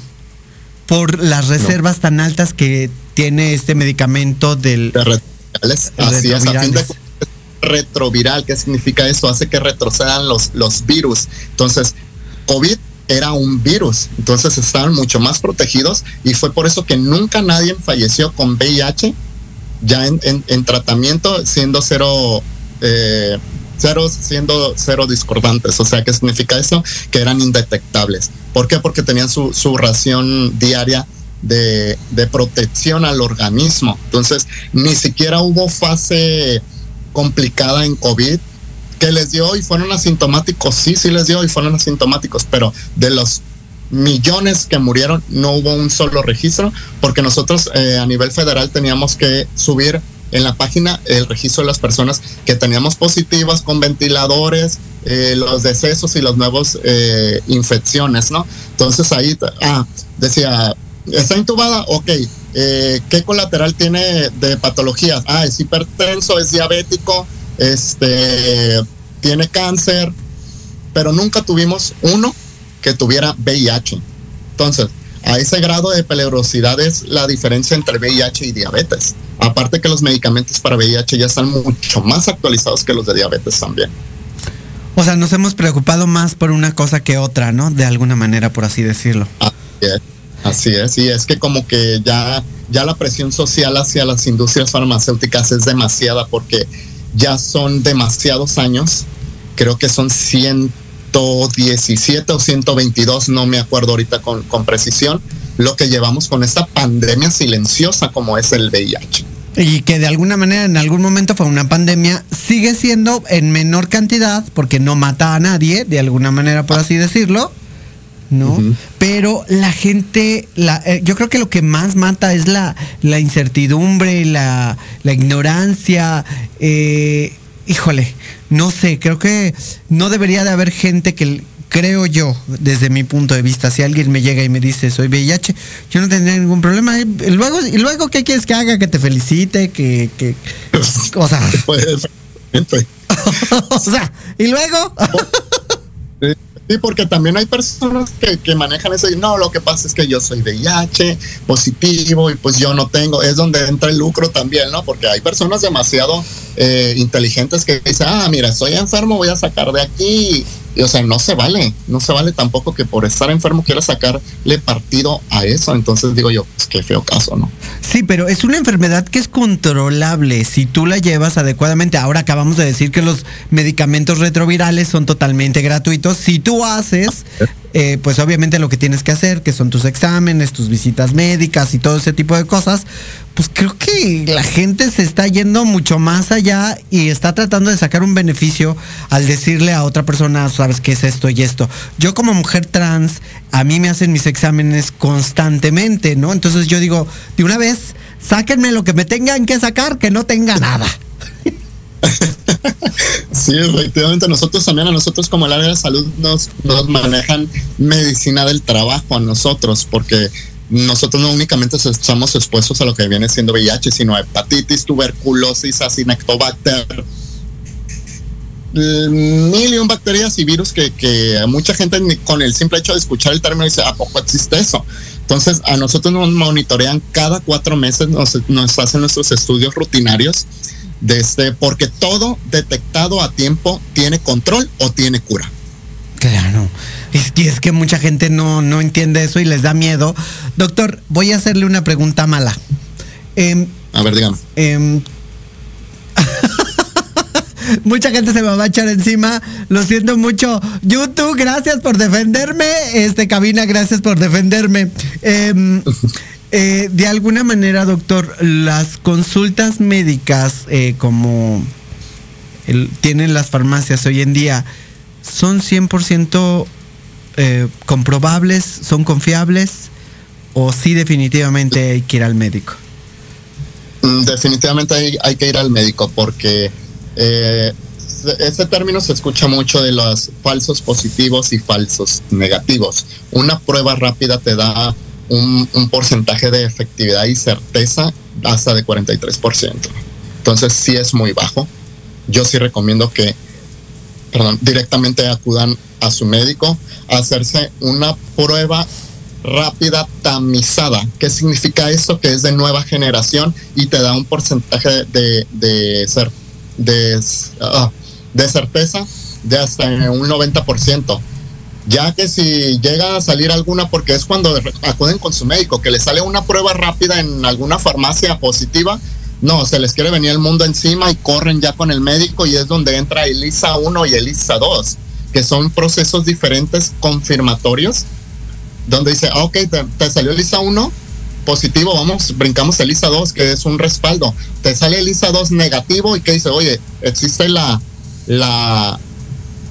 por las reservas tan altas que tiene este medicamento del... retrovirales. retroviral, ¿qué significa eso? Hace que retrocedan los, los virus. Entonces, COVID era un virus, entonces estaban mucho más protegidos y fue por eso que nunca nadie falleció con VIH ya en, tratamiento siendo cero, eh, cero, siendo cero discordantes. O sea, ¿qué significa eso? Que eran indetectables. ¿Por qué? Porque tenían su, su ración diaria de, de, protección al organismo. Entonces, ni siquiera hubo fase complicada en COVID que les dio y fueron asintomáticos. Sí, sí les dio y fueron asintomáticos, pero de los millones que murieron, no hubo un solo registro, porque nosotros eh, a nivel federal teníamos que subir en la página el registro de las personas que teníamos positivas con ventiladores, eh, los decesos y los nuevos eh, infecciones, ¿no? Entonces ahí, ah, decía, ¿está intubada? Ok. ¿Qué colateral tiene de patologías? Ah, es hipertenso, es diabético, este, tiene cáncer, pero nunca tuvimos uno que tuviera VIH. Entonces, a ese grado de peligrosidad es la diferencia entre VIH y diabetes. Aparte que los medicamentos para VIH ya están mucho más actualizados que los de diabetes también. O sea, nos hemos preocupado más por una cosa que otra, ¿no? De alguna manera, por así decirlo. Así es, y es que como que ya, ya la presión social hacia las industrias farmacéuticas es demasiada porque ya son demasiados años, creo que son 100 117 o 122, no me acuerdo ahorita con, con precisión, lo que llevamos con esta pandemia silenciosa como es el VIH. y que de alguna manera en algún momento fue una pandemia, sigue siendo en menor cantidad porque no mata a nadie, de alguna manera por así decirlo, ¿no? Pero la gente, la, eh, yo creo que lo que más mata es la, la incertidumbre, la, la ignorancia, eh, híjole, no sé, creo que no debería de haber gente que, creo yo, desde mi punto de vista, si alguien me llega y me dice soy VIH, yo no tendría ningún problema. Y luego, y luego ¿qué quieres que haga? Que te felicite, que, que o sea, o sea, y luego. Sí, porque también hay personas que, que manejan eso y no, lo que pasa es que yo soy VIH positivo y pues yo no tengo, es donde entra el lucro también, ¿no? Porque hay personas demasiado eh, inteligentes que dicen, ah, mira, estoy enfermo, voy a sacar de aquí y, o sea, no se vale, no se vale tampoco que por estar enfermo quiera sacarle partido a eso. Entonces digo yo, pues qué feo caso, ¿no? Sí, pero es una enfermedad que es controlable si tú la llevas adecuadamente. Ahora acabamos de decir que los medicamentos retrovirales son totalmente gratuitos. Si tú haces eh, pues obviamente lo que tienes que hacer, que son tus exámenes, tus visitas médicas y todo ese tipo de cosas, pues creo que la gente se está yendo mucho más allá y está tratando de sacar un beneficio al decirle a otra persona, sabes qué es esto y esto. Yo como mujer trans, a mí me hacen mis exámenes constantemente, ¿no? Entonces yo digo, de una vez, sáquenme lo que me tengan que sacar, que no tenga nada. Sí, efectivamente, nosotros también, a nosotros como el área de salud nos, nos manejan medicina del trabajo a nosotros, porque nosotros no únicamente estamos expuestos a lo que viene siendo VIH, sino a hepatitis, tuberculosis, acinectobacter, mil y un bacterias y virus que, que mucha gente con el simple hecho de escuchar el término dice, ¿a poco existe eso? Entonces, a nosotros nos monitorean cada cuatro meses, nos, nos hacen nuestros estudios rutinarios desde, porque todo detectado a tiempo tiene control o tiene cura. Claro. Es que, es que mucha gente no, no entiende eso y les da miedo. Doctor, voy a hacerle una pregunta mala. Em, a ver, dígame. Em, mucha gente se me va a echar encima. Lo siento mucho. YouTube, gracias por defenderme. Este, cabina, gracias por defenderme. Eh, eh, de alguna manera, doctor, las consultas médicas eh, como tienen las farmacias hoy en día, ¿son 100% eh, comprobables? ¿Son confiables? ¿O sí definitivamente hay que ir al médico? Mm, definitivamente hay, que ir al médico porque ese término se escucha mucho de los falsos positivos y falsos negativos. Una prueba rápida te da un, porcentaje de efectividad y certeza hasta de 43%. Entonces sí es muy bajo. Yo sí recomiendo que, perdón, directamente acudan a su médico a hacerse una prueba rápida tamizada. ¿Qué significa eso? Que es de nueva generación y te da un porcentaje de, de, ser, de, ah, de certeza de hasta un 90% ya que si llega a salir alguna, porque es cuando acuden con su médico, que le sale una prueba rápida en alguna farmacia positiva, no, se les quiere venir el mundo encima y corren ya con el médico y es donde entra el ISA 1 y el ISA 2, que son procesos diferentes confirmatorios, donde dice, ah, ok, te, salió el ISA 1 positivo, vamos, brincamos el ISA 2, que es un respaldo, te sale el ISA 2 negativo y que dice, oye, existe la, la,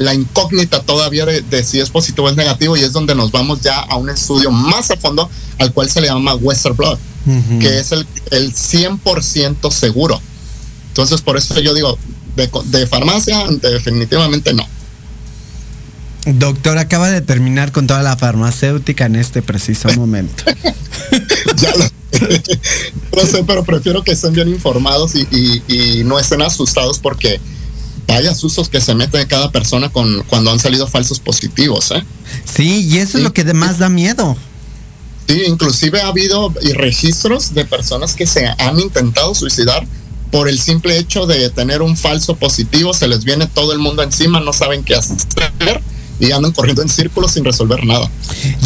la incógnita todavía de, si es positivo o es negativo y es donde nos vamos ya a un estudio más a fondo al cual se le llama Western Blood, que es el, el 100% seguro. Entonces, por eso yo digo, de, farmacia, definitivamente no. Doctor, acaba de terminar con toda la farmacéutica en este preciso momento. ya lo, sé, pero prefiero que estén bien informados y, y no estén asustados porque vaya usos que se mete cada persona con cuando han salido falsos positivos, ¿eh? Sí, y eso es lo que más da miedo. Sí, inclusive ha habido registros de personas que se han intentado suicidar por el simple hecho de tener un falso positivo, se les viene todo el mundo encima, no saben qué hacer y andan corriendo en círculos sin resolver nada.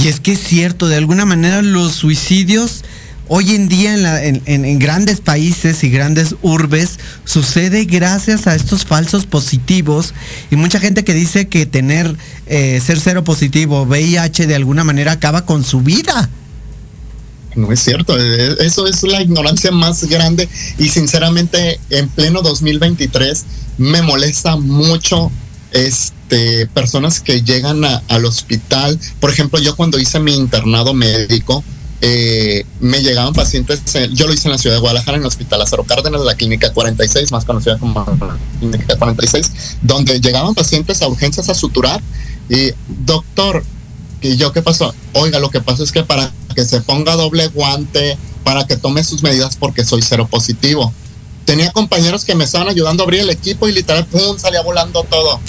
Y es que es cierto, de alguna manera los suicidios hoy en día en, grandes países y grandes urbes sucede gracias a estos falsos positivos y mucha gente que dice que tener eh, ser cero positivo VIH de alguna manera acaba con su vida. no es cierto. Eh, eso es la ignorancia más grande y sinceramente en pleno 2023 me molesta mucho este personas que llegan al hospital. Por ejemplo, yo cuando hice mi internado médico, eh, me llegaban pacientes, yo lo hice en la ciudad de Guadalajara, en el Hospital Lázaro Cárdenas, de la Clínica 46, más conocida como Clínica 46, donde llegaban pacientes a urgencias a suturar y, doctor, ¿y yo qué pasó? Oiga, lo que pasa es que para que se ponga doble guante, para que tome sus medidas porque soy cero positivo. Tenía compañeros que me estaban ayudando a abrir el equipo y literal, ¡pum! salía volando todo.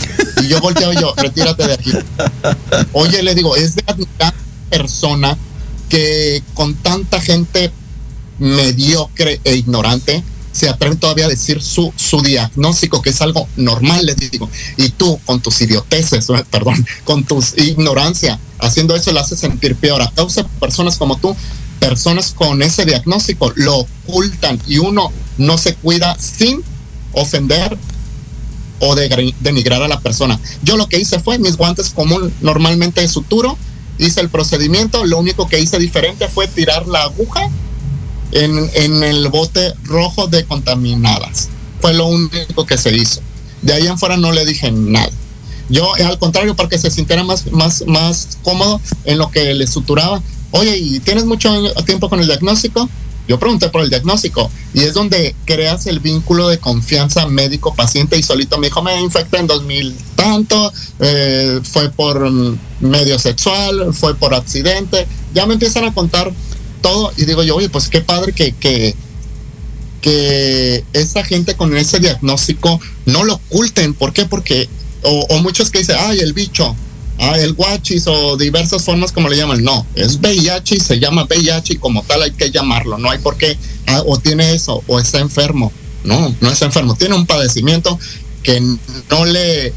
Y yo volteaba y yo, retírate de aquí. Oye, le digo, es de admirar persona que con tanta gente mediocre e ignorante se atreven todavía a decir su, su diagnóstico, que es algo normal, les digo. Y tú, con tus idioteces, perdón, con tus ignorancia, haciendo eso le hace sentir peor. A causa de personas como tú, personas con ese diagnóstico lo ocultan y uno no se cuida sin ofender o de, denigrar a la persona. Yo lo que hice fue mis guantes común normalmente de suturo hice el procedimiento, lo único que hice diferente fue tirar la aguja en, en el bote rojo de contaminadas. Fue lo único que se hizo. De ahí en fuera no le dije nada. Yo, al contrario, para que se sintiera más, más, más cómodo en lo que le suturaba. Oye, ¿y tienes mucho tiempo con el diagnóstico? Yo pregunté por el diagnóstico y es donde creas el vínculo de confianza médico-paciente y solito me dijo, me infecté en 2000 tanto, eh, fue por medio sexual, fue por accidente. Ya me empiezan a contar todo y digo yo, oye, pues qué padre que, que, que esa gente con ese diagnóstico no lo oculten. ¿Por qué? Porque, o, o muchos que dicen, ay, el bicho, ah, el guachis o diversas formas como le llaman. No, es VIH se llama VIH y como tal hay que llamarlo. No hay por qué, ah, o tiene eso, o está enfermo. No, no está enfermo. Tiene un padecimiento que no le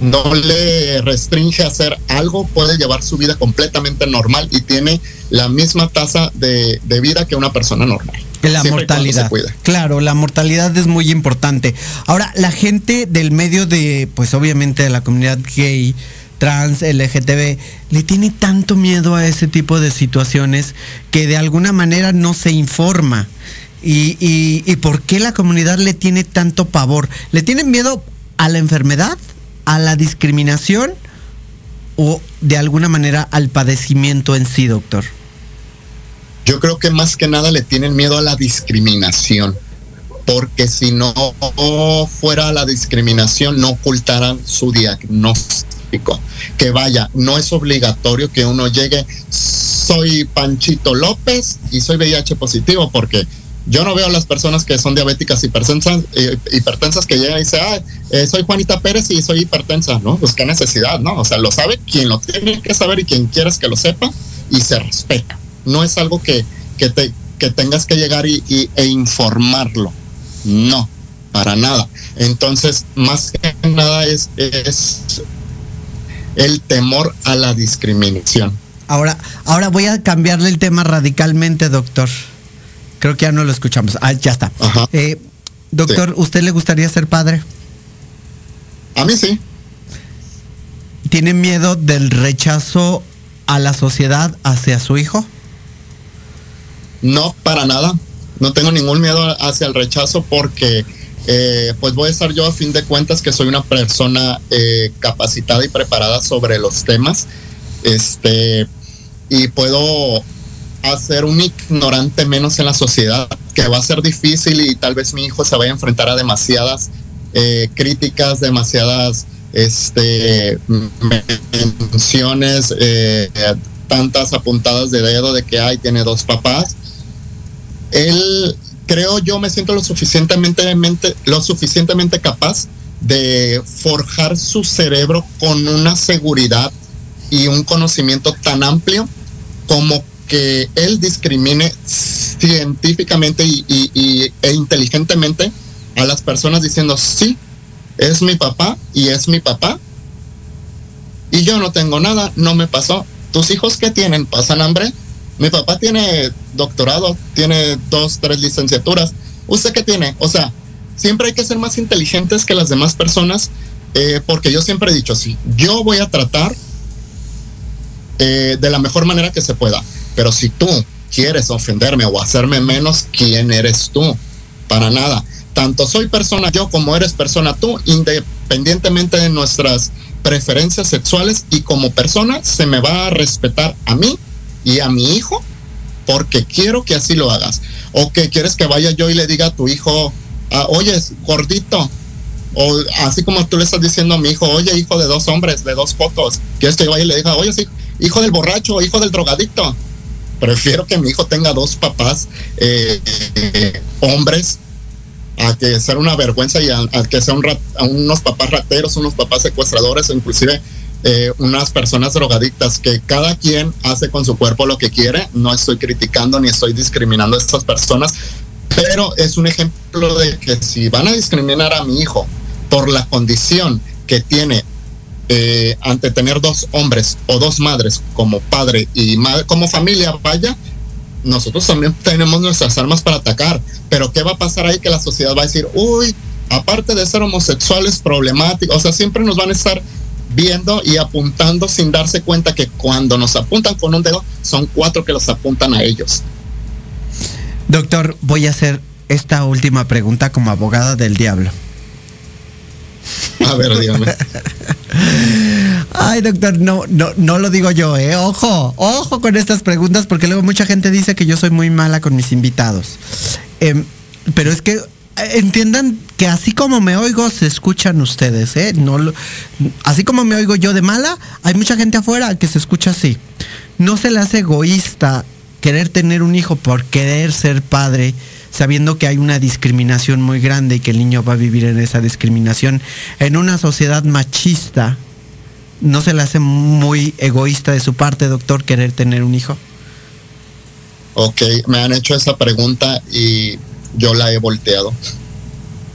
no le restringe a hacer algo, puede llevar su vida completamente normal y tiene la misma tasa de, de vida que una persona normal. La mortalidad. Claro, la mortalidad es muy importante. Ahora, la gente del medio de, pues obviamente de la comunidad gay, trans, LGTB, le tiene tanto miedo a ese tipo de situaciones que de alguna manera no se informa. Y, y, y por qué la comunidad le tiene tanto pavor? ¿Le tienen miedo a la enfermedad, a la discriminación o de alguna manera al padecimiento en sí, doctor? Yo creo que más que nada le tienen miedo a la discriminación, porque si no fuera la discriminación, no ocultaran su diagnóstico. Que vaya, no es obligatorio que uno llegue, soy Panchito López y soy VIH positivo, porque yo no veo a las personas que son diabéticas hipertensas, eh, hipertensas que llegan y dicen, ah, soy Juanita Pérez y soy hipertensa, ¿no? Pues qué necesidad, ¿no? O sea, lo sabe quien lo tiene que saber y quien quieras que lo sepa y se respeta no es algo que, que tengas que llegar y, e informarlo. No, para nada. Entonces, más que nada es, es el temor a la discriminación. Ahora, ahora voy a cambiarle el tema radicalmente, doctor. Creo que ya no lo escuchamos. Ah, ya está. Eh, doctor, ¿usted le gustaría ser padre? A mí sí. ¿Tiene miedo del rechazo a la sociedad hacia su hijo? No, para nada. No tengo ningún miedo hacia el rechazo porque eh, pues voy a estar yo a fin de cuentas que soy una persona eh, capacitada y preparada sobre los temas. Este, y puedo hacer un ignorante menos en la sociedad, que va a ser difícil y tal vez mi hijo se vaya a enfrentar a demasiadas eh, críticas, demasiadas este, menciones, tantas apuntadas de dedo de que hay, tiene dos papás él, creo yo, me siento lo suficientemente, lo suficientemente capaz de forjar su cerebro con una seguridad y un conocimiento tan amplio como que él discrimine científicamente y, e inteligentemente a las personas diciendo, sí, es mi papá y es mi papá. Y yo no tengo nada, no me pasó. ¿Tus hijos qué tienen? ¿Pasan hambre? Mi papá tiene doctorado, tiene dos, tres licenciaturas. ¿Usted qué tiene? O sea, siempre hay que ser más inteligentes que las demás personas, eh, porque yo siempre he dicho, sí, yo voy a tratar eh, de la mejor manera que se pueda. Pero si tú quieres ofenderme o hacerme menos, ¿quién eres tú? Para nada. Tanto soy persona yo como eres persona tú, independientemente de nuestras preferencias sexuales y como persona se me va a respetar a mí y a mi hijo porque quiero que así lo hagas. O que quieres que vaya yo y le diga a tu hijo, ah, oye, gordito. O así como tú le estás diciendo a mi hijo, oye, hijo de dos hombres, de dos fotos. Quieres que vaya y le diga, oye, hijo del borracho, hijo del drogadicto. Prefiero que mi hijo tenga dos papás eh, hombres a que sea una vergüenza y a, que sean unos papás rateros, unos papás secuestradores o inclusive eh, unas personas drogadictas que cada quien hace con su cuerpo lo que quiere. No estoy criticando ni estoy discriminando a estas personas, pero es un ejemplo de que si van a discriminar a mi hijo por la condición que tiene eh, ante tener dos hombres o dos madres como padre y madre, como familia, vaya, nosotros también tenemos nuestras armas para atacar. Pero ¿qué va a pasar ahí? Que la sociedad va a decir, uy, aparte de ser homosexuales problemáticos, o sea, siempre nos van a estar viendo y apuntando sin darse cuenta que cuando nos apuntan con un dedo, son cuatro que los apuntan a ellos. Doctor, voy a hacer esta última pregunta como abogada del diablo. A ver, dígame. Ay, doctor, no, no, no lo digo yo, eh. Ojo, ojo con estas preguntas, porque luego mucha gente dice que yo soy muy mala con mis invitados. Em, pero es que entiendan que así como me oigo, se escuchan ustedes, ¿eh? Así como me oigo yo de mala, hay mucha gente afuera que se escucha así. No se le hace egoísta querer tener un hijo por querer ser padre, sabiendo que hay una discriminación muy grande y que el niño va a vivir en esa discriminación. En una sociedad machista, ¿no se le hace muy egoísta de su parte, doctor, querer tener un hijo? Ok, me han hecho esa pregunta y yo la he volteado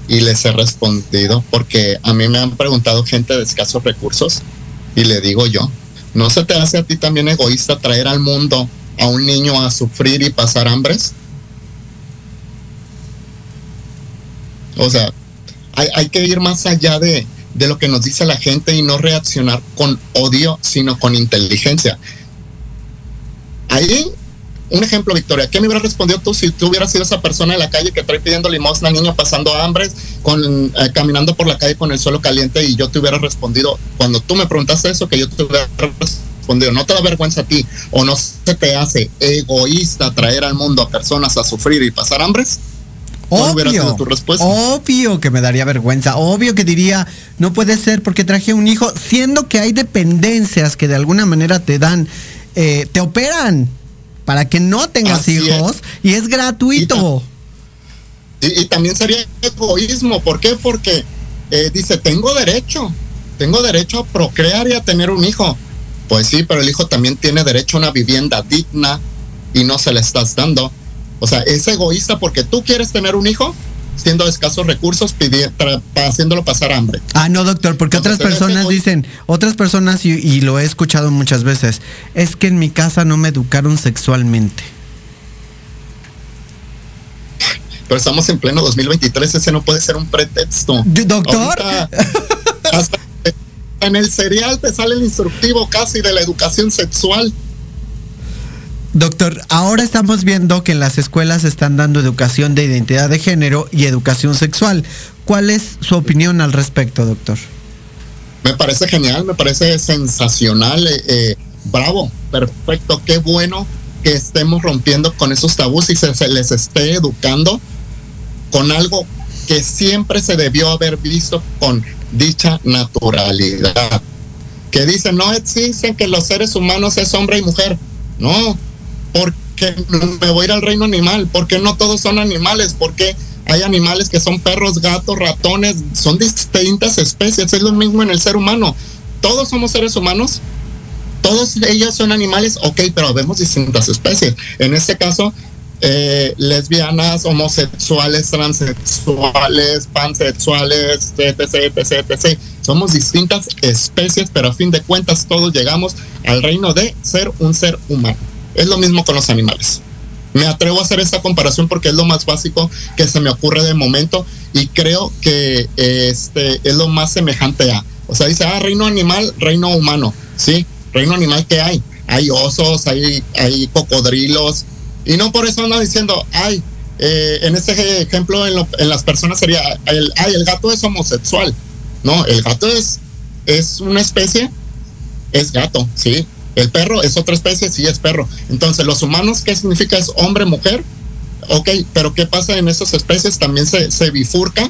y les he respondido porque a mí me han preguntado gente de escasos recursos y le digo yo, ¿no se te hace a ti también egoísta traer al mundo a un niño a sufrir y pasar hambres? O sea, hay, hay que ir más allá de, de lo que nos dice la gente y no reaccionar con odio, sino con inteligencia. Ahí un ejemplo, Victoria, ¿qué me hubieras respondido tú si tú hubieras sido esa persona en la calle que trae pidiendo limosna, niño pasando hambre, con, eh, caminando por la calle con el suelo caliente y yo te hubiera respondido, cuando tú me preguntaste eso, que yo te hubiera respondido, ¿no te da vergüenza a ti o no se te hace egoísta traer al mundo a personas a sufrir y pasar hambres? Obvio, tu respuesta? obvio que me daría vergüenza, obvio que diría, no puede ser porque traje un hijo, siendo que hay dependencias que de alguna manera te dan, eh, te operan, para que no tengas hijos y es gratuito. Y, también sería egoísmo. ¿Por qué? Porque eh, dice, tengo derecho, tengo derecho a procrear y a tener un hijo. Pues sí, pero el hijo también tiene derecho a una vivienda digna y no se le estás dando. O sea, es egoísta porque tú quieres tener un hijo, siendo escasos recursos, haciéndolo pasar hambre. Ah, no, doctor, porque otras personas dicen, otras personas, y, lo he escuchado muchas veces, es que en mi casa no me educaron sexualmente. Pero estamos en pleno 2023, ese no puede ser un pretexto. Doctor. en el serial te sale el instructivo casi de la educación sexual. Doctor, ahora estamos viendo que en las escuelas están dando educación de identidad de género y educación sexual. ¿Cuál es su opinión al respecto, doctor? Me parece genial, me parece sensacional, eh, eh, bravo, perfecto, qué bueno que estemos rompiendo con esos tabús y se, les esté educando con algo que siempre se debió haber visto con dicha naturalidad. Que dicen, no existen que los seres humanos es hombre y mujer. No, porque me voy a ir al reino animal, porque no todos son animales, porque hay animales que son perros, gatos, ratones, son distintas especies, es lo mismo en el ser humano. Todos somos seres humanos, todos ellos son animales, ok, pero vemos distintas especies. En este caso, eh, lesbianas, homosexuales, transexuales, pansexuales, etc, etc, etc. Somos distintas especies, pero a fin de cuentas todos llegamos al reino de ser un ser humano. Es lo mismo con los animales. Me atrevo a hacer esta comparación porque es lo más básico que se me ocurre de momento y creo que este es lo más semejante a. O sea, dice, ah, reino animal, reino humano. Sí, reino animal que hay. hay osos, hay, hay cocodrilos, y no por eso ando diciendo, ay, eh, en este ejemplo en, en, las personas sería, ay, el gato es homosexual. No, el gato es, es una especie, es gato, sí. El perro es otra especie, sí es perro. Entonces, los humanos, ¿qué significa? Es hombre, mujer. Ok, pero ¿qué pasa en esas especies? También se, se bifurca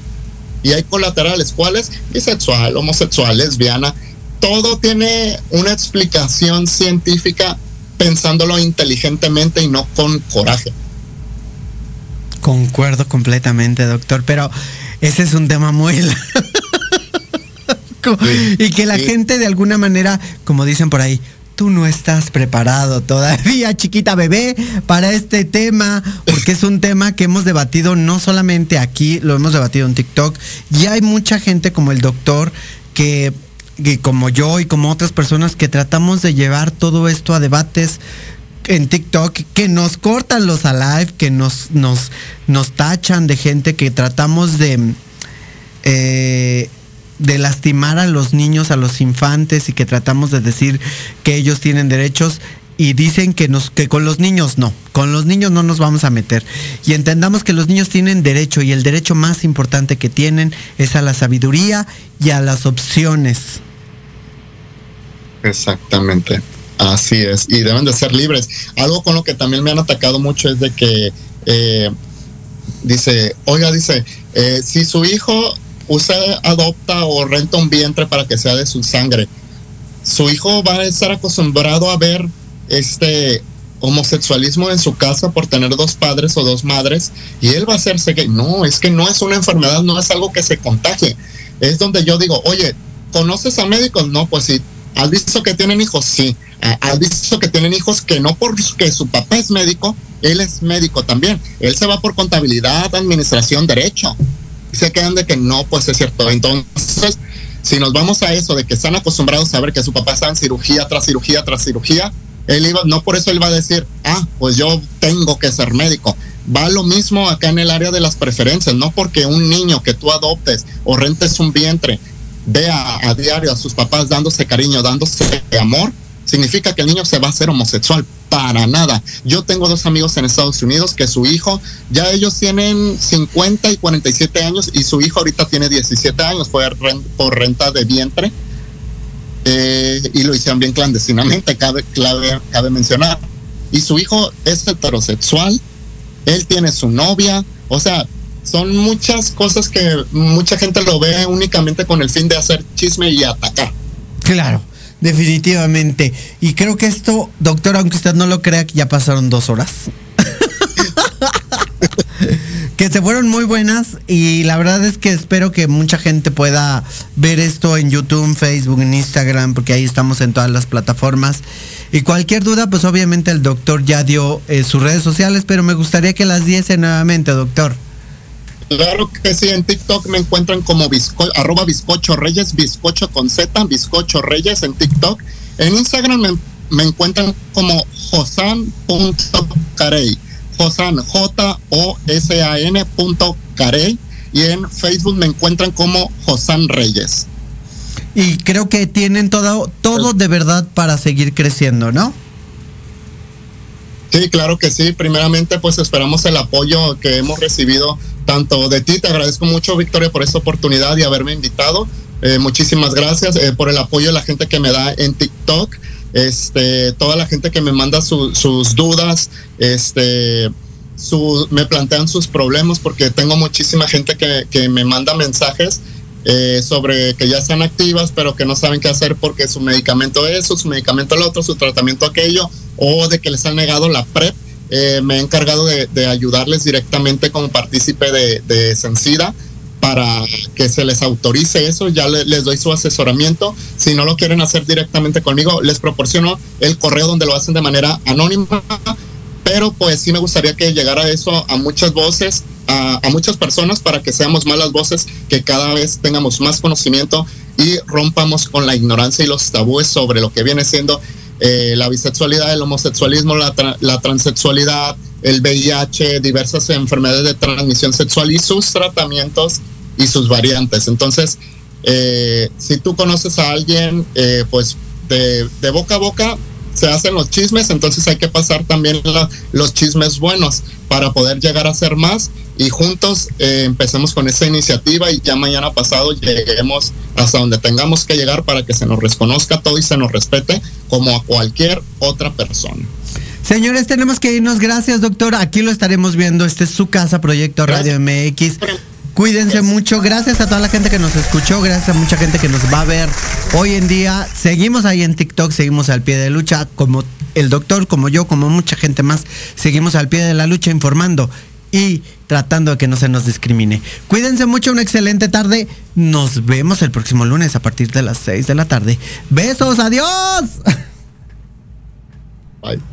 y hay colaterales. ¿Cuáles? Bisexual, homosexual, lesbiana. Todo tiene una explicación científica pensándolo inteligentemente y no con coraje. Concuerdo completamente, doctor, pero ese es un tema muy... y que la gente de alguna manera, como dicen por ahí, tú no estás preparado todavía, chiquita bebé, para este tema, porque es un tema que hemos debatido no solamente aquí, lo hemos debatido en TikTok, y hay mucha gente como el doctor que, que como yo y como otras personas que tratamos de llevar todo esto a debates en TikTok que nos cortan los alive, que nos, nos, nos tachan de gente que tratamos de, eh, de lastimar a los niños, a los infantes y que tratamos de decir que ellos tienen derechos y dicen que nos que con los niños no, con los niños no nos vamos a meter. Y entendamos que los niños tienen derecho y el derecho más importante que tienen es a la sabiduría y a las opciones. Exactamente. Así es, y deben de ser libres. Algo con lo que también me han atacado mucho es de que eh, dice, oiga, dice, eh, si su hijo usted adopta o renta un vientre para que sea de su sangre, su hijo va a estar acostumbrado a ver este homosexualismo en su casa por tener dos padres o dos madres y él va a hacerse gay. No, es que no es una enfermedad, no es algo que se contagie. Es donde yo digo, oye, ¿conoces a médicos? No, pues sí. ¿Has visto que tienen hijos? Sí. ¿Has visto que tienen hijos que no porque su papá es médico, él es médico también? Él se va por contabilidad, administración, derecho. Se quedan de que no, pues es cierto. Entonces, si nos vamos a eso de que están acostumbrados a ver que su papá está en cirugía tras cirugía tras cirugía, él iba, no por eso él va a decir, ah, pues yo tengo que ser médico. Va lo mismo acá en el área de las preferencias, no porque un niño que tú adoptes o rentes un vientre vea a diario a sus papás dándose cariño, dándose amor, significa que el niño se va a hacer homosexual. Para nada. Yo tengo dos amigos en Estados Unidos que su hijo, ya ellos tienen 50 y 47 años y su hijo ahorita tiene 17 años, fue por renta de vientre. Eh, y lo hicieron bien clandestinamente, cabe, cabe mencionar. Y su hijo es heterosexual, él tiene su novia, o sea, son muchas cosas que mucha gente lo ve únicamente con el fin de hacer chisme y atacar. Claro, definitivamente. Y creo que esto, doctor, aunque usted no lo crea, que ya pasaron dos horas. que se fueron muy buenas y la verdad es que espero que mucha gente pueda ver esto en YouTube, Facebook, en Instagram, porque ahí estamos en todas las plataformas. Y cualquier duda, pues obviamente el doctor ya dio eh, sus redes sociales, pero me gustaría que las diese nuevamente, doctor. Claro que sí, en TikTok me encuentran como arroba bizcocho reyes, bizcocho con Z, bizcocho reyes en TikTok. En Instagram me, encuentran como josan.carey, josan, J-O-S-A-N punto carey. Y en Facebook me encuentran como Josan Reyes. Y creo que tienen todo, todo de verdad para seguir creciendo, ¿no? Sí, claro que sí. Primeramente, pues esperamos el apoyo que hemos recibido tanto de ti. Te agradezco mucho, Victoria, por esta oportunidad y haberme invitado. Eh, muchísimas gracias eh, por el apoyo de la gente que me da en TikTok. Este, toda la gente que me manda sus dudas, este, me plantean sus problemas porque tengo muchísima gente que, me manda mensajes eh, sobre que ya están activas, pero que no saben qué hacer porque su medicamento es su medicamento el otro, su tratamiento aquello, o de que les han negado la PrEP. Eh, me he encargado de, ayudarles directamente como partícipe de, de Sencida para que se les autorice eso, ya les doy su asesoramiento. Si no lo quieren hacer directamente conmigo, les proporciono el correo donde lo hacen de manera anónima, pero pues sí me gustaría que llegara eso a muchas voces, a, muchas personas para que seamos más las voces, que cada vez tengamos más conocimiento y rompamos con la ignorancia y los tabúes sobre lo que viene siendo eh, la bisexualidad, el homosexualismo, la, la transexualidad, el VIH, diversas enfermedades de transmisión sexual y sus tratamientos y sus variantes. Entonces, eh, si tú conoces a alguien, eh, pues de, boca a boca, se hacen los chismes, entonces hay que pasar también los chismes buenos para poder llegar a ser más y juntos eh, empecemos con esa iniciativa y ya mañana pasado lleguemos hasta donde tengamos que llegar para que se nos reconozca todo y se nos respete como a cualquier otra persona. Señores, tenemos que irnos. Gracias, doctor. Aquí lo estaremos viendo. Este es su casa, Proyecto Radio MX. Cuídense mucho. Gracias a toda la gente que nos escuchó. Gracias a mucha gente que nos va a ver hoy en día. Seguimos ahí en TikTok, seguimos al pie de lucha, como el doctor, como yo, como mucha gente más. Seguimos al pie de la lucha informando y tratando de que no se nos discrimine. Cuídense mucho, una excelente tarde. Nos vemos el próximo lunes a partir de las 6 de la tarde. Besos, adiós. Bye.